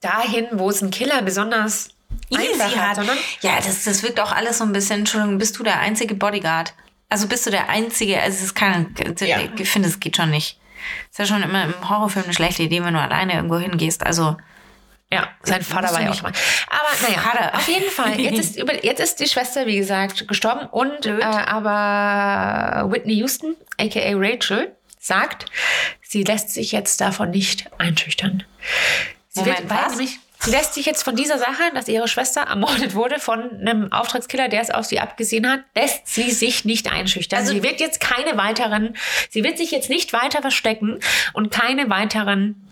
dahin, wo es einen Killer besonders Easy einfach hat, hat. sondern Ja, das, das wirkt auch alles so ein bisschen, Entschuldigung, bist du der einzige Bodyguard? Also bist du der einzige, also es ist kein, Ja. ich finde, es geht schon nicht. Ist ja schon immer im Horrorfilm eine schlechte Idee, wenn du alleine irgendwo hingehst. Also, Ja, sein Vater war ja auch mal. Aber naja, Vater. auf jeden Fall. Jetzt ist, über, jetzt ist die Schwester, wie gesagt, gestorben. Und äh, aber Whitney Houston, aka Rachel, sagt, sie lässt sich jetzt davon nicht einschüchtern. Sie, Moment, wird, was? nämlich, sie lässt sich jetzt von dieser Sache, dass ihre Schwester ermordet wurde von einem Auftragskiller, der es auf sie abgesehen hat, lässt sie sich nicht einschüchtern. Also- sie wird jetzt keine weiteren, sie wird sich jetzt nicht weiter verstecken und keine weiteren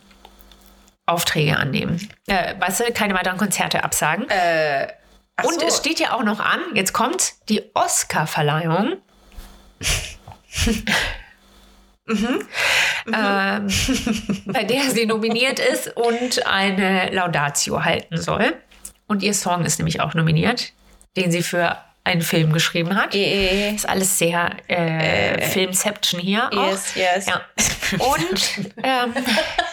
Aufträge annehmen. Äh, weißt du, keine weiteren Konzerte absagen. ach Und so. es steht ja auch noch an, jetzt kommt die Oscar-Verleihung. ähm, bei der sie nominiert ist und eine Laudatio halten soll. Und ihr Song ist nämlich auch nominiert, den sie für einen Film geschrieben hat. Eh, Ist alles sehr äh, Filmception hier. Auch. Yes, yes. Ja. Und ähm,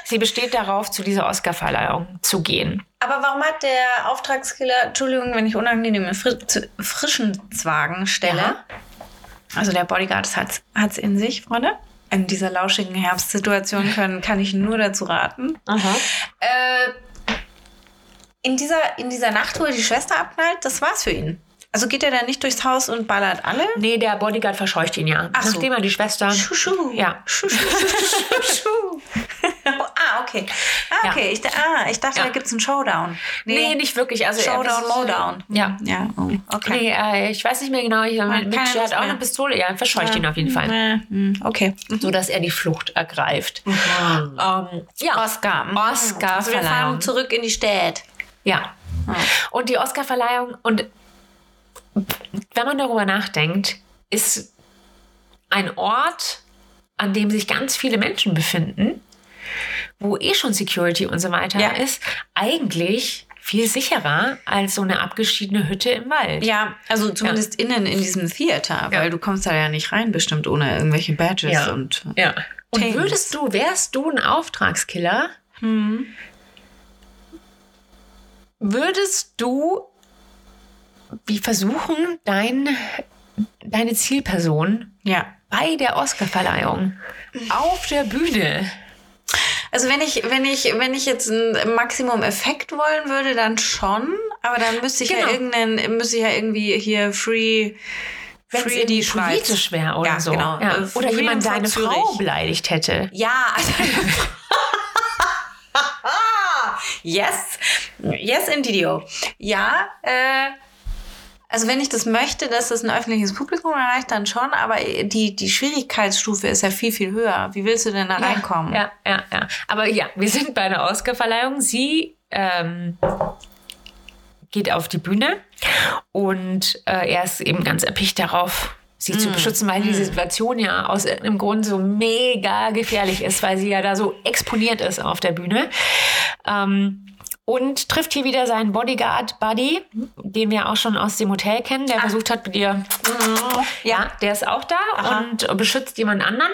sie besteht darauf, zu dieser Oscar-Verleihung zu gehen. Aber warum hat der Auftragskiller, Entschuldigung, wenn ich unangenehme Fri Frischenswagen stelle? Ja. Also der Bodyguard hat es in sich, Freunde. In dieser lauschigen Herbstsituation können, kann ich nur dazu raten. Äh, in, dieser, in dieser Nacht, wo er die Schwester abknallt, das war's für ihn. Also geht er dann nicht durchs Haus und ballert alle? Nee, der Bodyguard verscheucht ihn ja. Ach so. Nachdem er die Schwester. Schuschu. Ja. Schuschu, schuschu, schuschu. ah, okay. Ah, Ja. okay. Ich, da- ah, ich dachte, Ja. da gibt's einen Showdown. Nee, nicht wirklich. Also er- Showdown, Mowdown. Ja. Ja, oh, okay. Nee, äh, ich weiß nicht mehr genau. Ich, keine Mitch hat auch eine Pistole. Ja, verscheucht ihn auf jeden Fall. Äh, hm, okay. So dass er die Flucht ergreift. Ähm, ja. Oscar. Oscar-Verleihung. Also wir fahren zurück in die Stadt. Ja. Und die Oscar-Verleihung, und wenn man darüber nachdenkt, ist ein Ort, an dem sich ganz viele Menschen befinden, wo eh schon Security und so weiter Ja. ist, eigentlich viel sicherer als so eine abgeschiedene Hütte im Wald. Ja, also zumindest innen in diesem Theater, weil du kommst da ja nicht rein, bestimmt ohne irgendwelche Badges Ja. und. Ja. Und würdest du, wärst du ein Auftragskiller, Hm. würdest du wie versuchen, dein, deine Zielperson Ja. bei der Oscarverleihung auf der Bühne. Also wenn ich, wenn ich, wenn ich jetzt ein Maximum-Effekt wollen würde, dann schon, aber dann müsste ich Genau. ja irgendeinen, müsste ich ja irgendwie hier free, Wenn es free irgendwie die Schweiz. politisch wäre oder Ja, so. genau. Ja. Äh, Oder Freedom jemand deine. Frau beleidigt hätte. Ja. yes. Yes, indeedio. Ja, äh, also wenn ich das möchte, dass das ein öffentliches Publikum erreicht, dann schon, aber die, die Schwierigkeitsstufe ist ja viel, viel höher. Wie willst du denn da reinkommen? Ja, ja, ja. Aber ja, wir sind bei einer Oscarverleihung. Sie ähm, geht auf die Bühne und äh, er ist eben ganz erpicht darauf, sie Mm. zu beschützen, weil die Situation ja aus irgendeinem Grund so mega gefährlich ist, weil sie ja da so exponiert ist auf der Bühne. Ähm, und trifft hier wieder seinen Bodyguard-Buddy, den wir auch schon aus dem Hotel kennen, der versucht hat, mit ihr. Ja, der ist auch da und beschützt jemand anderen.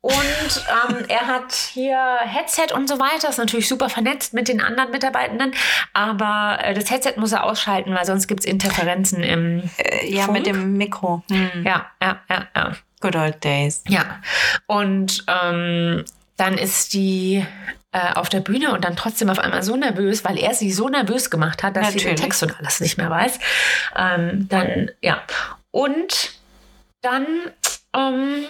Und ähm, er hat hier Headset und so weiter, ist natürlich super vernetzt mit den anderen Mitarbeitenden, aber äh, das Headset muss er ausschalten, weil sonst gibt es Interferenzen im. Äh, ja, Funk. mit dem Mikro. Hm. Ja, ja, ja, ja. Good old days. Ja, und ähm, dann ist die äh, auf der Bühne und dann trotzdem auf einmal so nervös, weil er sie so nervös gemacht hat, dass sie den Natürlich. Text und alles nicht mehr weiß. Ähm, dann, ja. Und dann ähm,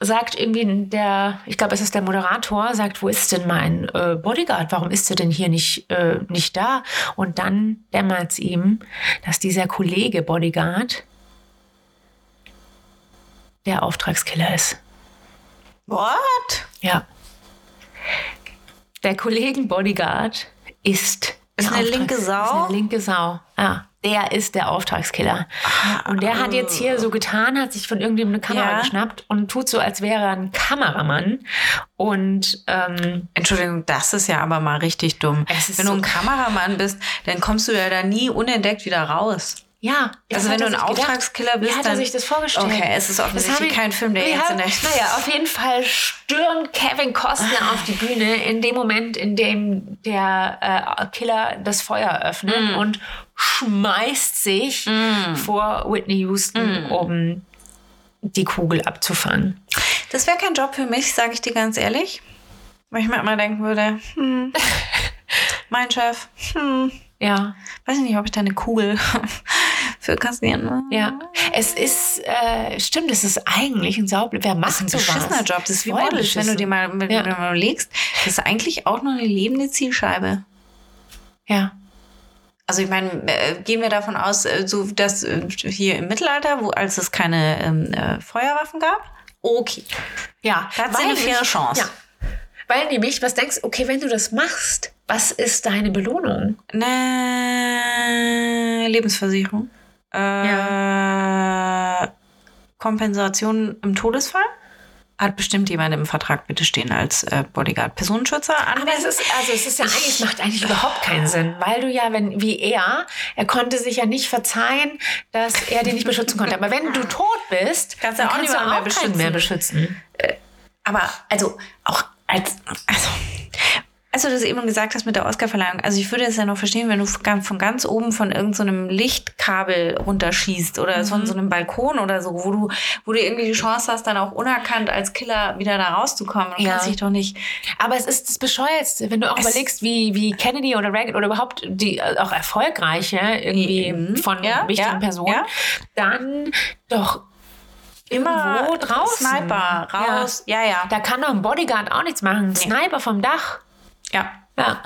sagt irgendwie der, ich glaube, es ist der Moderator, sagt, wo ist denn mein äh, Bodyguard? Warum ist er denn hier nicht, äh, nicht da? Und dann dämmert es ihm, dass dieser Kollege Bodyguard der Auftragskiller ist. What? Ja. Der Kollegen Bodyguard ist. Ist eine Auftrags- linke Sau? Ist eine linke Sau. Ja. Der ist der Auftragskiller. Und der hat jetzt hier so getan, hat sich von irgendjemandem eine Kamera Ja. geschnappt und tut so, als wäre er ein Kameramann. Und ähm, Entschuldigung, das ist ja aber mal richtig dumm. Wenn du so- ein Kameramann bist, dann kommst du ja da nie unentdeckt wieder raus. Ja. Also wenn du ein? Auftragskiller bist, Wie hat er dann- sich das vorgestellt? Okay, es ist offensichtlich haben- kein Film, der jetzt in der... Naja, auf jeden Fall stürmt Kevin Costner auf die Bühne in dem Moment, in dem der äh, Killer das Feuer öffnet Mm. und schmeißt sich vor Whitney Houston, Mm. um die Kugel abzufangen. Das wäre kein Job für mich, sage ich dir ganz ehrlich. Weil ich mir immer denken würde, hm, mein Chef, hm, Ja, weiß ich nicht, ob ich da eine Kugel für kassieren will. ja. Es ist, äh, stimmt, es ist eigentlich ein Saublöd. Wer macht Das ist ein sowas? beschissener Job. Das ist wie Voll Models, wenn du dir mal, wenn Ja. du dir mal überlegst. Das ist eigentlich auch noch eine lebende Zielscheibe. Ja. Also ich meine, äh, gehen wir davon aus, äh, so dass äh, hier im Mittelalter, wo als es keine ähm, äh, Feuerwaffen gab, okay. Ja, Da hat sie eine faire Chance. Ja. Weil nämlich, was denkst okay, wenn du das machst, was ist deine Belohnung? Eine Lebensversicherung. Äh, Kompensation im Todesfall. Hat bestimmt jemand im Vertrag bitte stehen als äh, Bodyguard. Personenschützer Aber es anwesend. ist, also es ist ja eigentlich, macht eigentlich überhaupt keinen Sinn, weil du ja, wenn, wie er, er konnte sich ja nicht verzeihen, dass er den nicht beschützen konnte. Aber wenn du tot bist, Kannst du auch kannst du niemanden mehr auch keinen mehr beschützen. Aber also auch als also, als du das eben gesagt hast mit der Oscarverleihung, also ich würde es ja noch verstehen, wenn du von ganz- oben von irgendeinem Lichtkabel runterschießt oder von so einem Balkon oder so, wo du, wo du irgendwie die Chance hast, dann auch unerkannt als Killer wieder da rauszukommen. Du Ja. kannst dich doch nicht. Aber es ist das Bescheuertste, wenn du auch Es- überlegst, wie, wie Kennedy oder Reagan oder überhaupt die äh, auch erfolgreiche irgendwie Mhm. von Ja, wichtigen ja, Personen, dann doch irgendwo draußen. Sniper raus. Ja, ja. Da kann doch ein Bodyguard auch nichts machen. Ein Sniper vom Dach. Ja. Ja.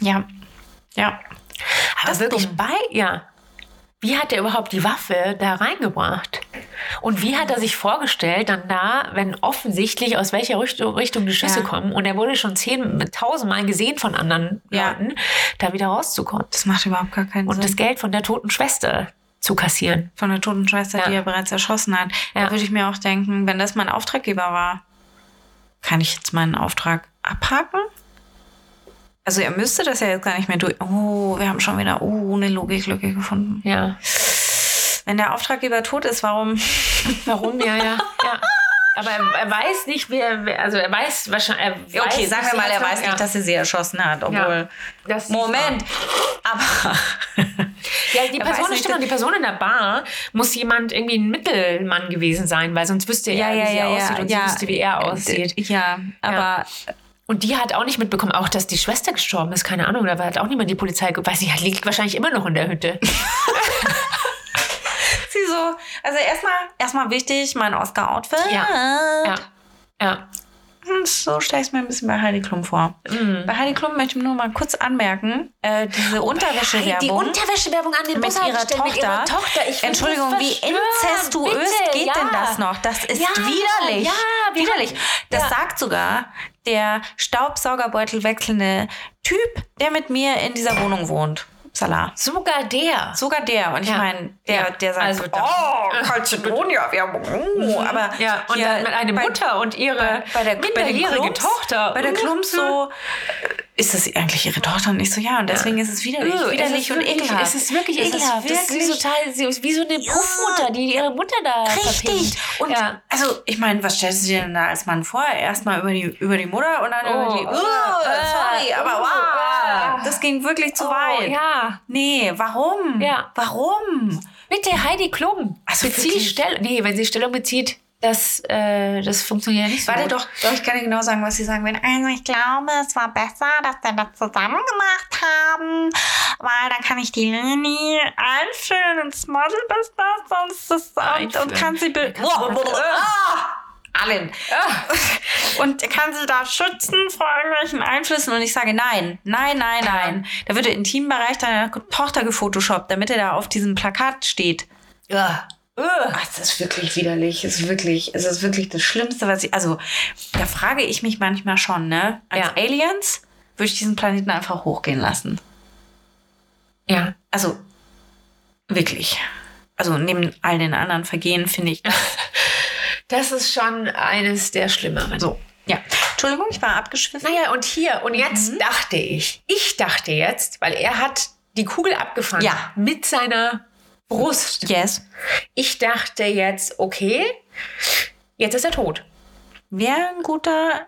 Ja. Ja. Aber Das wirklich dumm. bei, ja. Wie hat er überhaupt die Waffe da reingebracht? Und wie hat er sich vorgestellt, dann da, wenn offensichtlich aus welcher Richtung, Richtung die Schüsse Ja. kommen und er wurde schon zehn, tausendmal gesehen von anderen Ja. Leuten, da wieder rauszukommen Das macht überhaupt gar keinen und Sinn. das Geld von der toten Schwester zu kassieren? von der toten Schwester, Ja. die er bereits erschossen hat. Da Ja. würde ich mir auch denken, wenn das mein Auftraggeber war, kann ich jetzt meinen Auftrag abhaken? Also er müsste das ja jetzt gar nicht mehr durch. Oh, wir haben schon wieder oh, eine Logiklücke gefunden. Ja. Wenn der Auftraggeber tot ist, warum? Warum? Ja, ja, ja. Aber er, er weiß nicht, wer, wer, also er weiß wahrscheinlich. Er Okay, weiß, sagen wir sie mal, er weiß ja. nicht, dass er sie erschossen hat, obwohl. Das- Moment. Aber Ja, die Er Person nicht, stimmt, die Person in der Bar muss jemand irgendwie ein Mittelmann gewesen sein, weil sonst wüsste er, wie sie aussieht und sie wüsste, wie er aussieht. Ja, aber Und die hat auch nicht mitbekommen, auch dass die Schwester gestorben ist, keine Ahnung, da hat auch niemand die Polizei, weiß nicht, liegt wahrscheinlich immer noch in der Hütte. sie so. Also erstmal, erstmal wichtig, mein Oscar-Outfit. Ja. Ja. Ja. Hm, So stelle ich es mir ein bisschen bei Heidi Klum vor. Mhm. Bei Heidi Klum möchte ich nur mal kurz anmerken, äh, diese Unterwäschewerbung Die Unterwäschewerbung an den mit ihrer Bushaltestellen Tochter. mit ihrer Tochter. Entschuldigung, wie inzestuös Bitte, geht ja. denn das noch? Das ist Ja, widerlich. ja, widerlich. Das sagt sogar der Staubsaugerbeutel wechselnde Typ, der mit mir in dieser Wohnung wohnt. Salah. Sogar der. Sogar der. Und ich Ja. meine, der, Ja. der sagt, Also oh, Calcedonia-Werbung. Oh, aber Ja, und hier dann mit einer Mutter und ihre bei der, bei den minderjährige Klumps, Tochter. Bei der Uh, Klumps so, äh, ist das eigentlich ihre Tochter? Und ich so, ja, und deswegen ist es widerlich. Uh, widerlich es ist und wirklich, ekelhaft. Es ist wirklich Es ist ekelhaft. Das ist wie so, wirklich- total, sie ist wie so eine Puffmutter, die ihre Mutter da Richtig. Und ja. also, ich meine, was stellst du dir denn da als Mann vor? Erstmal über die, über die Mutter und dann Oh, über die. Uh, äh, sorry, aber uh, wow. Das ging wirklich zu Oh, weit. ja. Nee, warum? Ja. Warum? Bitte Heidi Klum. Also Bezieh wirklich? Stellung. Nee, wenn sie Stellung bezieht, das, äh, das funktioniert nicht so Warte gut. doch, doch, ich kann dir genau sagen, was sie sagen werden. Also ich glaube, es war besser, dass wir das zusammen gemacht haben, weil dann kann ich die Lini einführen ins Model-Business und, das- und, und kann sie... Be Ah! allen. Und er kann sie da schützen vor irgendwelchen Einflüssen. Und ich sage nein, nein, nein, nein. Da wird der Intimbereich deiner Tochter gefotoshoppt, damit er da auf diesem Plakat steht. Ja. Ach, das ist wirklich widerlich. Es ist wirklich, es ist wirklich das Schlimmste, was ich. Also, da frage ich mich manchmal schon, ne? Als Ja. Aliens würde ich diesen Planeten einfach hochgehen lassen. Ja. Also, wirklich. Also, neben all den anderen Vergehen finde ich. Das ist schon eines der schlimmeren. so. Ja. Entschuldigung, ich war abgeschwiffen. Naja, und hier, und jetzt Mhm. dachte ich, ich dachte jetzt, weil er hat die Kugel abgefangen Ja. mit seiner Brust. Yes. Ich dachte jetzt, okay, jetzt ist er tot. Wäre ein guter.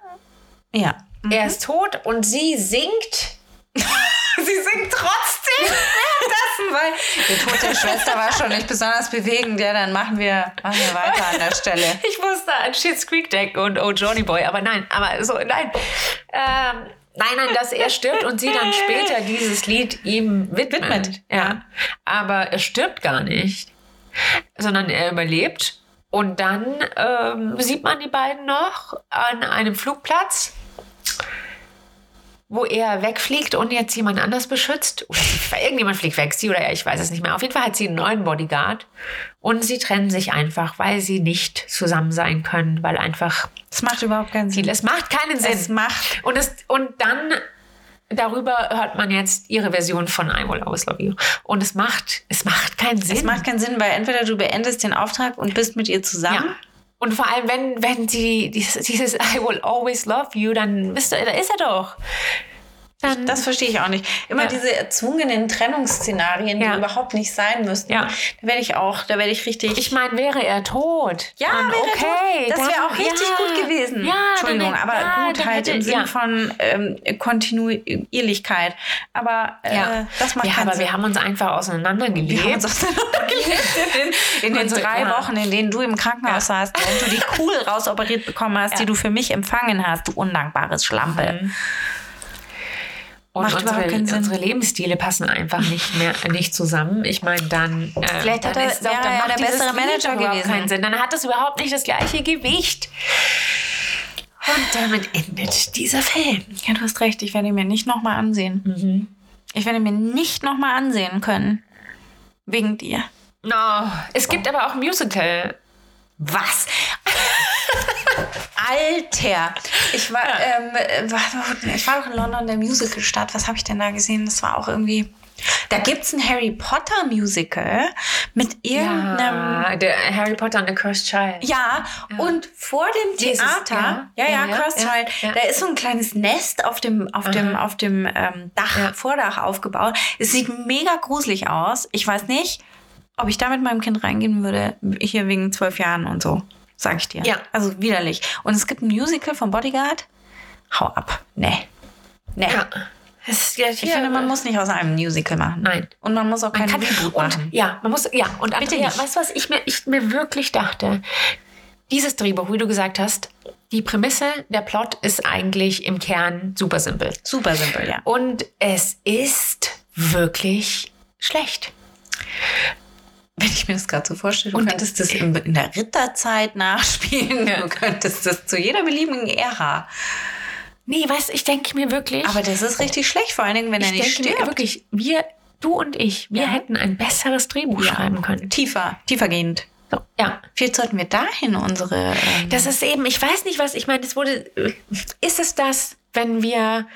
Ja. Er ist tot und sie singt. sie singt trotzdem. Währenddessen, weil der Tod der Schwester war schon nicht besonders bewegend. Ja, dann machen wir, machen wir weiter an der Stelle. Ich musste an Shit's Creek denken und Oh Johnny Boy, aber nein, aber so, nein. Ähm, nein, nein, dass er stirbt und sie dann später dieses Lied ihm widmet. Widmet, Ja. Aber er stirbt gar nicht, sondern er überlebt. Und dann ähm, sieht man die beiden noch an einem Flugplatz, wo er wegfliegt und jetzt jemand anders beschützt. Irgendjemand fliegt weg, sie oder er, ich weiß es nicht mehr. Auf jeden Fall hat sie einen neuen Bodyguard. Und sie trennen sich einfach, weil sie nicht zusammen sein können, weil einfach Das macht überhaupt keinen Sinn. es macht keinen Sinn. Es macht. und, es, und dann darüber hört man jetzt ihre Version von I Will Always Love You. Und es macht, es macht keinen Sinn. Es macht keinen Sinn, weil entweder du beendest den Auftrag und bist mit ihr zusammen. ja. Und vor allem, wenn, wenn sie dieses, dieses I will always love you, dann bist du, da ist er doch. Dann, Das verstehe ich auch nicht. Immer Ja. diese erzwungenen Trennungsszenarien, Ja. die überhaupt nicht sein müssten. Ja. Da werde ich auch, da werde ich richtig. ich meine, wäre er tot. ja, wäre okay. tot. das wäre auch richtig ja. gut gewesen. Ja, Entschuldigung, dann, aber ja, gut halt hätte, im Sinne ja. von ähm, Kontinuierlichkeit. Aber äh, Ja, das macht ja keinen aber Sinn. wir haben uns einfach auseinandergelebt. Wir haben uns auseinandergelebt in den, in den drei ja. Wochen, in denen du im Krankenhaus Ja. saßt und du die Kugel rausoperiert bekommen hast, die Ja. du für mich empfangen hast, du undankbares Schlampe. Und Macht unsere, überhaupt keinen Sinn. unsere Lebensstile passen einfach nicht mehr nicht zusammen. Ich meine, dann. Äh, Vielleicht hat dann er- ist doch- dann er macht der bessere Manager gewesen. Keinen Sinn. Dann hat es überhaupt nicht das gleiche Gewicht. Und damit endet dieser Film. Ja, du hast recht, ich werde ihn mir nicht nochmal ansehen. Mhm. Ich werde ihn mir nicht nochmal ansehen können. Wegen dir. No. Es gibt aber auch Musical. Was? Alter! Ich war, ähm, äh, war, ich war doch in London, der Musical-Stadt. Was habe ich denn da gesehen? Das war auch irgendwie. Da gibt es ein Harry Potter Musical mit irgendeinem. Ja, der Harry Potter and the Cursed Child. Ja, und vor dem Theater, ja, ja, ja, ja, Cursed ja, Child, ja. da ist so ein kleines Nest auf dem, auf dem, auf dem ähm, Dach, Ja. Vordach aufgebaut. Es sieht mega gruselig aus. Ich weiß nicht, ob ich da mit meinem Kind reingehen würde, hier wegen zwölf Jahren und so, sag ich dir. Ja. Also widerlich. Und es gibt ein Musical von Bodyguard. Hau ab. Nee. Nee. Ja. Es, ja, Ich finde, man muss nicht aus einem Musical machen. Nein. Und man muss auch kein Reboot und, machen. Ja, man muss, ja, und Bitte Andrea, nicht. weißt du, was ich mir, ich mir wirklich dachte? Dieses Drehbuch, wie du gesagt hast, die Prämisse, der Plot ist eigentlich im Kern super simpel. Super simpel, ja. Und es ist wirklich schlecht. Wenn ich mir das gerade so vorstelle, du Und- könntest das in, in der Ritterzeit nachspielen, du könntest das zu jeder beliebigen Ära. Nee, weißt ich denke mir wirklich, Aber das ist richtig schlecht, vor allen Dingen, wenn er ich nicht denke mir stirbt. wirklich, wir, du und ich, wir Ja. hätten ein besseres Drehbuch schreiben können. Tiefer, tiefergehend. So, ja. Vielleicht sollten wir dahin unsere. Ähm, Das ist eben, ich weiß nicht was, ich meine, das wurde, ist es das, wenn wir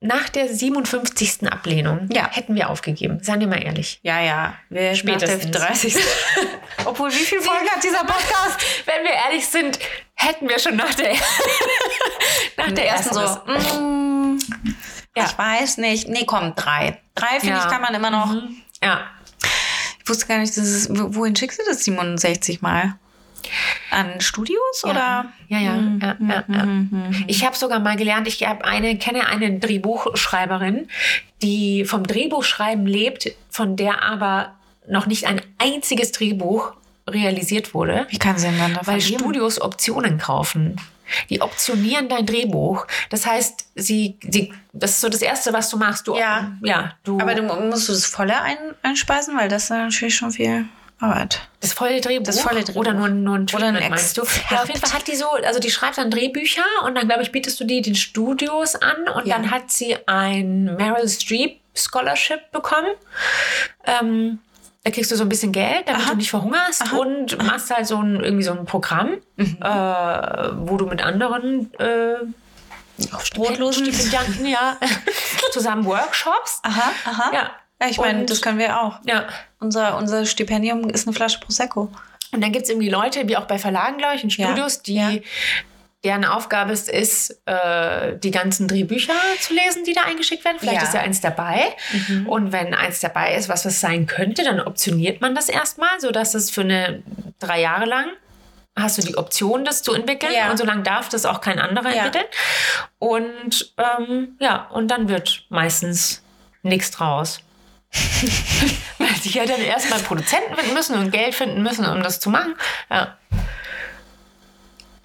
nach der 57. Ablehnung Ja. hätten wir aufgegeben, seien wir mal ehrlich. ja, ja, wir Spätestens. Nach der 30. Obwohl, wie viele Folgen hat dieser Podcast? Wenn wir ehrlich sind, hätten wir schon nach der, nach der ersten so. Mm, Ja. Ich weiß nicht. Nee, komm, drei. Drei, finde Ja. ich, kann man immer noch. Ja. Ich wusste gar nicht, dass es, wo- wohin schickst du das 67 Mal? An Studios oder? Ja, ja, Mhm, ja, ja, ja. Ich habe sogar mal gelernt, ich hab eine, kenne eine Drehbuchschreiberin, die vom Drehbuchschreiben lebt, von der aber noch nicht ein einziges Drehbuch realisiert wurde, Wie kann sie denn dann davon weil leben? Studios Optionen kaufen. Die optionieren dein Drehbuch. Das heißt, sie, sie, das ist so das Erste, was du machst. Du, Ja. ja, du. Aber du musst du das volle ein, einspeisen, weil das ist natürlich schon viel. Arbeit. Das volle Drehbuch? Das volle Drehbuch. Oder nur, nur ein Oder ein Treatment, meinst du? Ja, auf jeden Fall hat die so, also die schreibt dann Drehbücher und dann, glaube ich, bietest du die den Studios an und Ja. dann hat sie ein Meryl Streep Scholarship bekommen. Ähm, da kriegst du so ein bisschen Geld, damit Aha. du nicht verhungerst und machst halt so ein, irgendwie so ein Programm, Mhm. äh, wo du mit anderen äh, Brotlosen. Stipendianten ja, zusammen Workshops. Aha, aha. Ja. Ja, ich meine, das können wir auch. Ja. Unser, unser Stipendium ist eine Flasche Prosecco. Und dann gibt es irgendwie Leute, wie auch bei Verlagen, glaube ich, in Ja, Studios, die ja. deren Aufgabe es ist, äh, die ganzen Drehbücher zu lesen, die da eingeschickt werden. Vielleicht Ja. Mhm. ist ja eins dabei. Und wenn eins dabei ist, was es sein könnte, dann optioniert man das erstmal, sodass es für eine drei Jahre lang hast du die Option, das zu entwickeln. Ja. Und solange darf das auch kein anderer Ja. entwickeln. Und ähm, ja, und dann wird meistens nichts draus. Weil sie ja dann erstmal Produzenten finden müssen und Geld finden müssen, um das zu machen. Ja.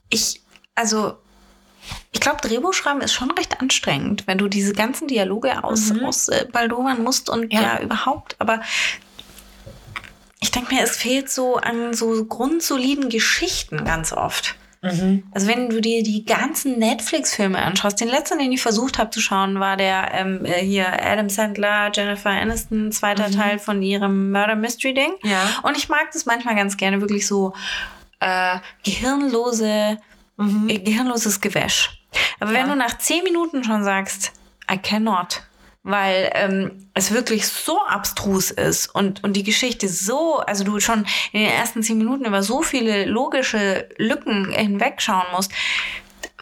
Ich, also, ich glaube, Drehbuch schreiben ist schon recht anstrengend, wenn du diese ganzen Dialoge aus, aus äh, baldowern musst und ja. Ja. überhaupt. Aber ich denke mir, es fehlt so an so grundsoliden Geschichten ganz oft. Also wenn du dir die ganzen Netflix-Filme anschaust, den letzten, den ich versucht habe zu schauen, war der ähm, äh, hier Adam Sandler, Jennifer Aniston, zweiter Teil von ihrem Murder Mystery Ding. Ja. Und ich mag das manchmal ganz gerne, wirklich so äh, gehirnlose, äh, gehirnloses Gewäsch. Aber wenn Ja. du nach zehn Minuten schon sagst, I cannot, weil ähm, es wirklich so abstrus ist und, und die Geschichte so, also du schon in den ersten zehn Minuten über so viele logische Lücken hinwegschauen musst,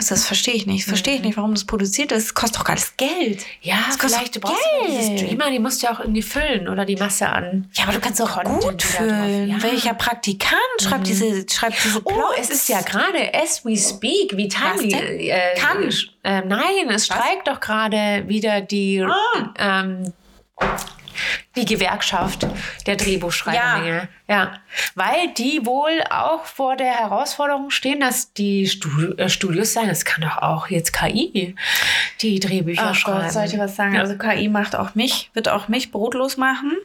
das verstehe ich nicht. Verstehe ich nicht, warum das produziert ist. Es kostet doch alles Geld. Ja, Das kostet vielleicht, du brauchst ja diese Geld. Streamer, die musst du ja auch irgendwie füllen oder die Masse an. Ja, aber du kannst auch Content gut füllen. Ja. Welcher Praktikant schreibt diese, schreibt diese Oh, Plots? es ist ja gerade as we speak, wie timely. denn? Äh, Kann. Äh, nein, es streikt doch gerade wieder die, Ah. ähm, die Gewerkschaft der Drehbuchschreiber. Ja. Weil die wohl auch vor der Herausforderung stehen, dass die Stu Studios sagen, es kann doch auch jetzt KI die Drehbücher Ach schreiben. Gott, soll ich was sagen? Ja. Also KI macht auch mich, wird auch mich brotlos machen.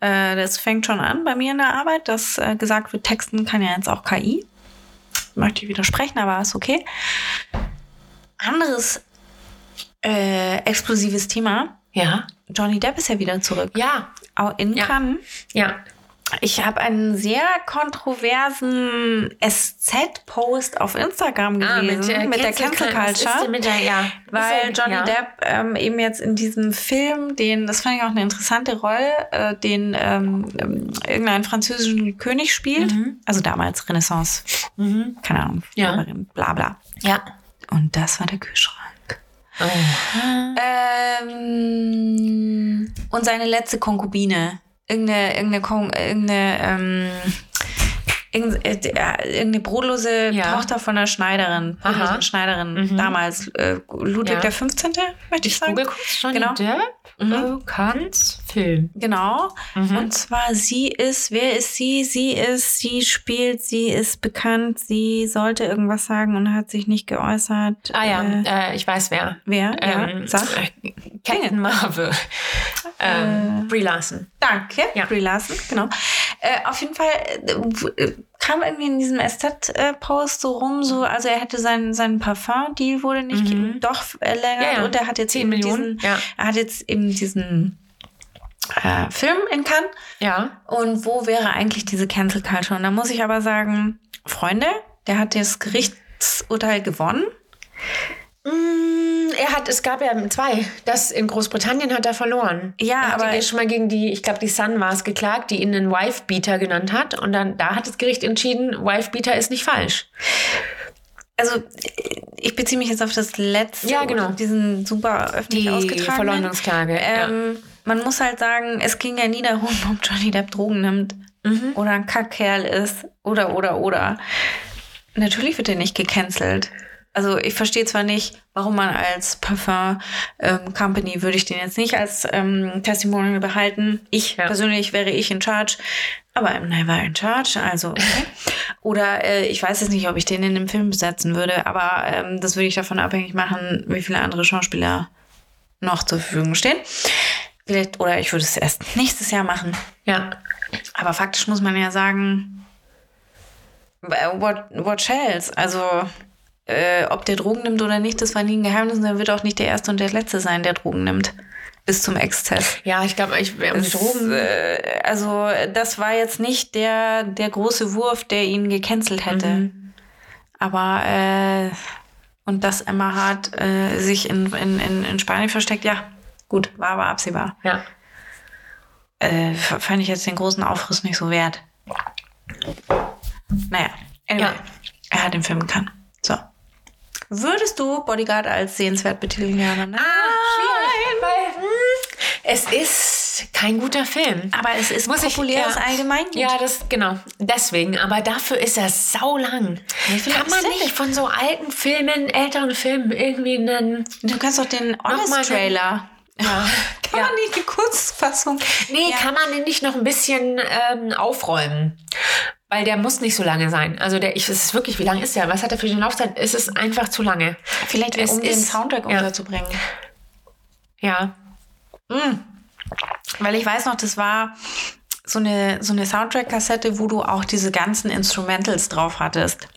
Äh, das fängt schon an bei mir in der Arbeit, dass äh, gesagt wird, Texten kann ja jetzt auch KI. Möchte ich widersprechen, aber ist okay. Anderes äh, explosives Thema. Ja, Johnny Depp ist ja wieder zurück. ja, Auch in Ja. Cannes. ja. Ich habe einen sehr kontroversen SZ-Post auf Instagram gelesen äh, mit der Cancel Culture. Mit der, ja. Weil Johnny ja. Depp ähm, eben jetzt in diesem Film, den, das fand ich auch eine interessante Rolle, äh, den ähm, ähm, irgendeinen französischen König spielt. Also damals Renaissance, Mhm. keine Ahnung, Ja. bla bla. Ja. Und das war der Kühlschrank. Ähm, und seine letzte Konkubine. Irgendeine, irgendeine, Kon irgendeine, ähm, irgendeine, äh, irgendeine brotlose Ja. Tochter von einer Schneiderin, Aha. Schneiderin, Mhm. damals äh, Ludwig Ja. der 15., möchte ich Ich sagen. Johnny Genau. Mhm. äh, Kanz, Film. Genau. Mhm. Und zwar sie ist, wer ist sie? Sie ist, sie spielt, sie ist bekannt, sie sollte irgendwas sagen und hat sich nicht geäußert. Ah ja, Äh, äh, ich weiß wer. wer? Ähm, ja, sag. Captain Marvel. Ähm, Brie Larson. Danke, Ja. Brie Larson, genau. Auf jeden Fall kam irgendwie in diesem Estet-Post so rum, so, also er hätte sein, sein Parfum-Deal wurde nicht Mhm. doch verlängert Ja, ja. und er hat jetzt 10 eben Millionen, diesen, ja. er hat jetzt eben diesen äh, Film in Cannes Ja. und wo wäre eigentlich diese Cancel Culture? Und da muss ich aber sagen, Freunde, der hat das Gerichtsurteil gewonnen. Mm, er hat, es gab ja zwei. Das in Großbritannien hat er verloren. Ja, er hat aber- ja schon mal gegen die, ich glaube, die Sun war es geklagt, die ihn einen Wife-Beater genannt hat. Und dann, da hat das Gericht entschieden, Wife-Beater ist nicht falsch. Also ich beziehe mich jetzt auf das letzte, Ja, genau. diesen super öffentlich Die ausgetragenen. Verleumdungsklage. Ähm, Man muss halt sagen, es ging ja nie darum, ob Johnny Depp Drogen nimmt oder ein Kackkerl ist oder, oder, oder. Natürlich wird er nicht gecancelt. Also ich verstehe zwar nicht, warum man als Parfum ähm, Company würde ich den jetzt nicht als ähm, Testimonial behalten. Ich Ja. persönlich wäre ich in charge, aber I'm never in charge. Also okay. oder äh, ich weiß jetzt nicht, ob ich den in dem Film besetzen würde, aber ähm, das würde ich davon abhängig machen, wie viele andere Schauspieler noch zur Verfügung stehen. Vielleicht, oder ich würde es erst nächstes Jahr machen. Ja. Aber faktisch muss man ja sagen, what, what else? Also, äh, ob der Drogen nimmt oder nicht, das war nie ein Geheimnis und er wird auch nicht der Erste und der Letzte sein, der Drogen nimmt. Bis zum Exzess. Ja, ich glaube, ich um Das, Drogen. äh, also, das war jetzt nicht der, der große Wurf, der ihn gecancelt hätte. Aber, äh, und dass Emma Hart äh, sich in, in, in, in Spanien versteckt, ja, gut, war aber absehbar. Ja. Äh, fand ich jetzt den großen Aufriss nicht so wert. Naja, anyway, Ja. er hat den Film gekannt. Würdest du Bodyguard als sehenswert betiteln, Jana? Nein. schwierig, weil hm, es ist kein guter Film. Aber es ist Muss ich- populäres ja. Allgemeingut. Ja, das genau. Deswegen, aber dafür ist er saulang. Kann man nicht von so alten Filmen, älteren Filmen irgendwie einen. Du kannst doch den Honest-Trailer. Ja. Kann ja. man nicht die Kurzfassung? Nee, Ja. kann man den nicht noch ein bisschen ähm, aufräumen? Weil der muss nicht so lange sein. Also der, ich, es ist wirklich, wie lange ist der? Was hat er für eine Laufzeit? Es ist einfach zu lange. Vielleicht, Es um den ist- Soundtrack ja. unterzubringen. Ja. Weil ich weiß noch, das war so eine, so eine Soundtrack-Kassette, wo du auch diese ganzen Instrumentals drauf hattest.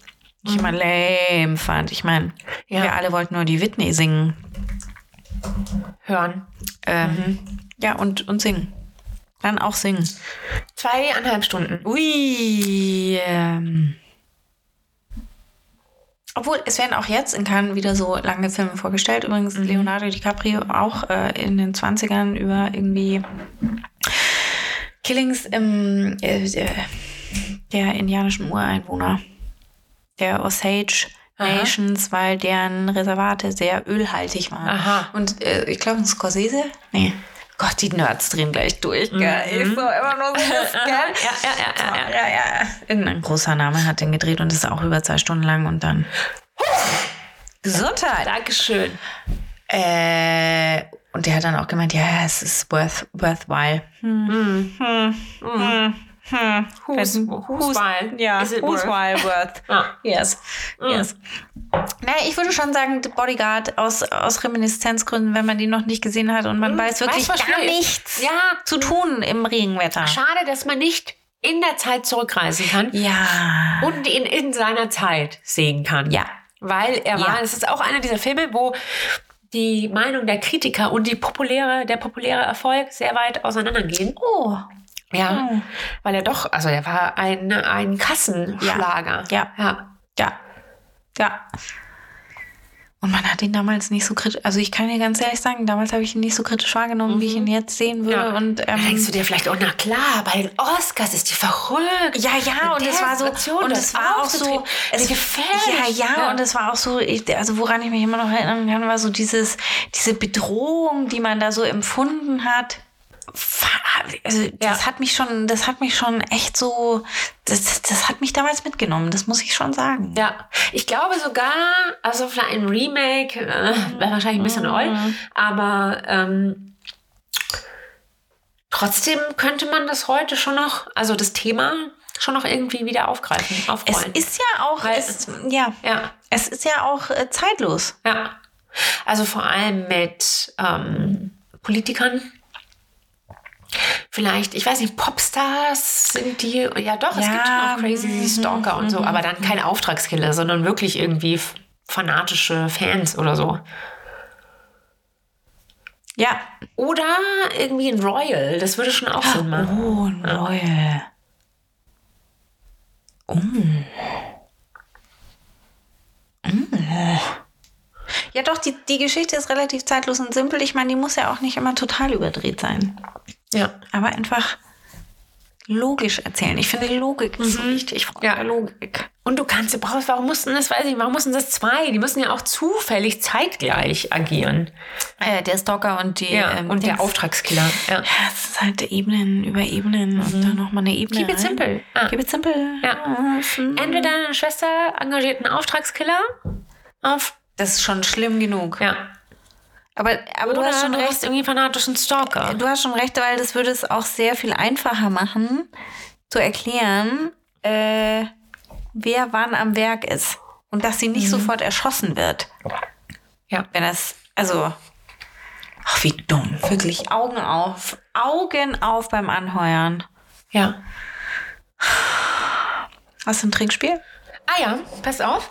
Ich immer lame fand. Ich meine, Ja. wir alle wollten nur die Whitney singen. Hören. Ähm, Ja, und, und singen. Dann auch singen. Zweieinhalb Stunden. Ui. Ähm. Obwohl, es werden auch jetzt in Cannes wieder so lange Filme vorgestellt. Übrigens Leonardo DiCaprio auch äh, in den 20ern über irgendwie Killings im, äh, äh, der indianischen Ureinwohner, der Osage Aha. Nations, weil deren Reservate sehr ölhaltig waren. Aha. Und äh, ich glaube, ein Scorsese? Nee. Gott, die Nerds drehen gleich durch, gell? Ich so immer nur so gell? Ja, ja, ja, ja, ja. Ja, ja. Irgendein großer Name hat den gedreht und ist auch über zwei Stunden lang und dann. Gesundheit! Dankeschön. Äh, und der hat dann auch gemeint, ja, es ist worth, worthwhile. Hm. Hm. Hm. Hm. Who's, who's? Ja, who's worth? while worth. Ja. Yes. Yes. Naja, ich würde schon sagen, The Bodyguard aus, aus Reminiszenzgründen, wenn man die noch nicht gesehen hat und man weiß wirklich was gar nichts Ja, zu tun im Regenwetter. schade, dass man nicht in der Zeit zurückreisen kann Ja. und ihn in seiner Zeit sehen kann. Ja. Weil er war, Ja. es ist auch einer dieser Filme, wo die Meinung der Kritiker und die populäre, der populäre Erfolg sehr weit auseinandergehen. Oh. Ja. Hm. Weil er doch, also er war ein, ein Kassenschlager. Ja. ja. Ja. Ja. Und man hat ihn damals nicht so kritisch, also ich kann dir ganz ehrlich sagen, damals habe ich ihn nicht so kritisch wahrgenommen, wie ich ihn jetzt sehen würde. Ja. Und ähm, denkst du dir vielleicht auch, na klar, bei den Oscars ist die verrückt. ja, ja, und es war so, Situation, und es war auch so, es gefällt. Ja, ja, und es war auch so, also woran ich mich immer noch erinnern kann, war so dieses, diese Bedrohung, die man da so empfunden hat. Also das Ja. hat mich schon, das hat mich schon echt so, das, das hat mich damals mitgenommen, das muss ich schon sagen. Ja, ich glaube sogar, also vielleicht ein Remake, äh, wäre wahrscheinlich ein bisschen neu, aber ähm, trotzdem könnte man das heute schon noch, also das Thema schon noch irgendwie wieder aufgreifen, Es aufrollen. ist ja auch, Weil- es, ja, ja, es ist ja auch äh, zeitlos. ja. Also vor allem mit ähm, Politikern. Vielleicht, ich weiß nicht, Popstars sind die, ja doch, es Ja, gibt schon auch Crazy Stalker und so, aber dann kein Auftragskiller, sondern wirklich irgendwie fanatische Fans oder so. Ja. Oder irgendwie ein Royal, das würde schon auch Sinn machen. Oh, ein Royal. Oh. Mm. Ja, doch, die, die Geschichte ist relativ zeitlos und simpel. Ich meine, die muss ja auch nicht immer total überdreht sein. Ja. Aber einfach logisch erzählen. Ich finde, Logik ist so wichtig. Frau Ja. der Logik. Und du kannst, du brauchst, warum mussten das, weiß ich, warum mussten das zwei? Die müssen ja auch zufällig zeitgleich agieren. Äh, der Stalker und die. Ja, ähm, und der. Auftragskiller. Ja. Ja, es ist halt Ebenen über Ebenen und dann nochmal eine Ebene. Keep it simple. Ah. Keep it simple. Ja. Mhm. Entweder deine Schwester engagiert einen Auftragskiller auf, Das ist schon schlimm genug. ja. Aber, aber Oder du hast schon recht. hast irgendwie fanatischen Stalker. Du hast schon recht, weil das würde es auch sehr viel einfacher machen, zu erklären, äh, wer wann am Werk ist. Und dass sie nicht sofort erschossen wird. Ja. Wenn das, also, ach, wie dumm. Wirklich Augen auf. Augen auf beim Anheuern. Ja. Hast du ein Trinkspiel? Ah ja, pass auf.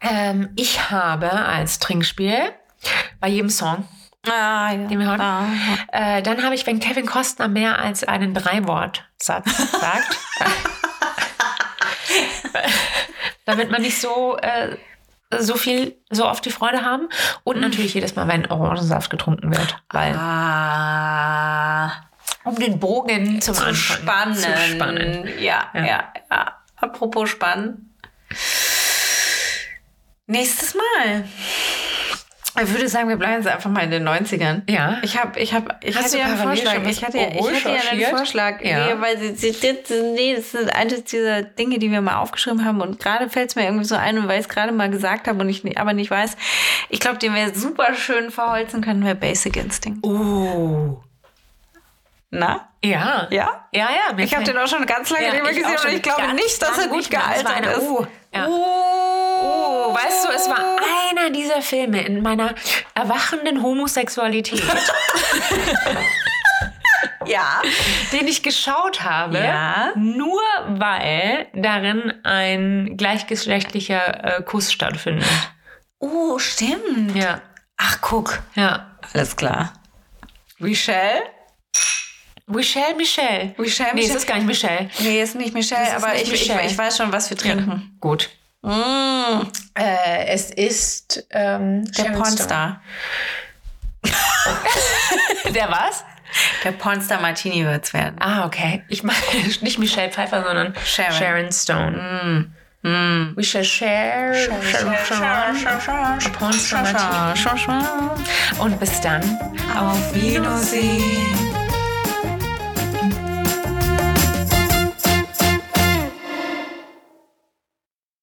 Ähm, ich habe als Trinkspiel bei jedem Song, Ah, ja. den wir hören, Ah, äh, dann habe ich, wenn Kevin Costner mehr als einen Drei-Wort-Satz sagt, damit man nicht so, äh, so viel, so oft die Freude haben. Und natürlich jedes Mal, wenn Orangensaft getrunken wird. Weil, ah. um den Bogen zum zu Anfang spannen. zu spannen. Ja, Ja. ja, ja, Apropos spannen. Nächstes Mal. Ich würde sagen, wir bleiben jetzt einfach mal in den 90ern. Ja. Ich habe, ich habe, ich Hast hatte ja einen Vorschlag. Ich hatte, ja- ich hatte ja einen? Vorschlag. Ja. Nee, weil sie, sie, das, nee, das sind eines dieser Dinge, die wir mal aufgeschrieben haben. Und gerade fällt es mir irgendwie so ein, weil ich es gerade mal gesagt habe und ich aber nicht weiß. Ich glaube, den wir super schön verholzen können, wäre Basic Instinct. Oh. Na? Ja. Ja? Ja, ja. Ich habe den auch schon ganz lange Ja, nicht mehr ich gesehen und ich glaube nicht, dass er gut gealtert ist. oh, ja. Oh, Weißt du, es war einer dieser Filme in meiner erwachenden Homosexualität, Ja. den ich geschaut habe, Ja. nur weil darin ein gleichgeschlechtlicher äh, Kuss stattfindet. Oh, stimmt. Ja, Ach, guck. ja. Alles klar. Michelle? Michelle, Michelle. Michelle, Nee, es Michelle. ist gar nicht Michelle. Nee, ist nicht Michelle, Das ist aber nicht ich, ich, Michelle. ich weiß schon, was wir trinken. Gut. Mm, Äh, es ist ähm, der Sharon Pornstar. Stone. Der was? Der Pornstar Martini wird's werden. Ah, okay. Ich meine nicht Michelle Pfeiffer, sondern Sharon. Sharon, Stone. Mm. We shall share. Pornstar Martini. Und bis dann. Auf Wiedersehen.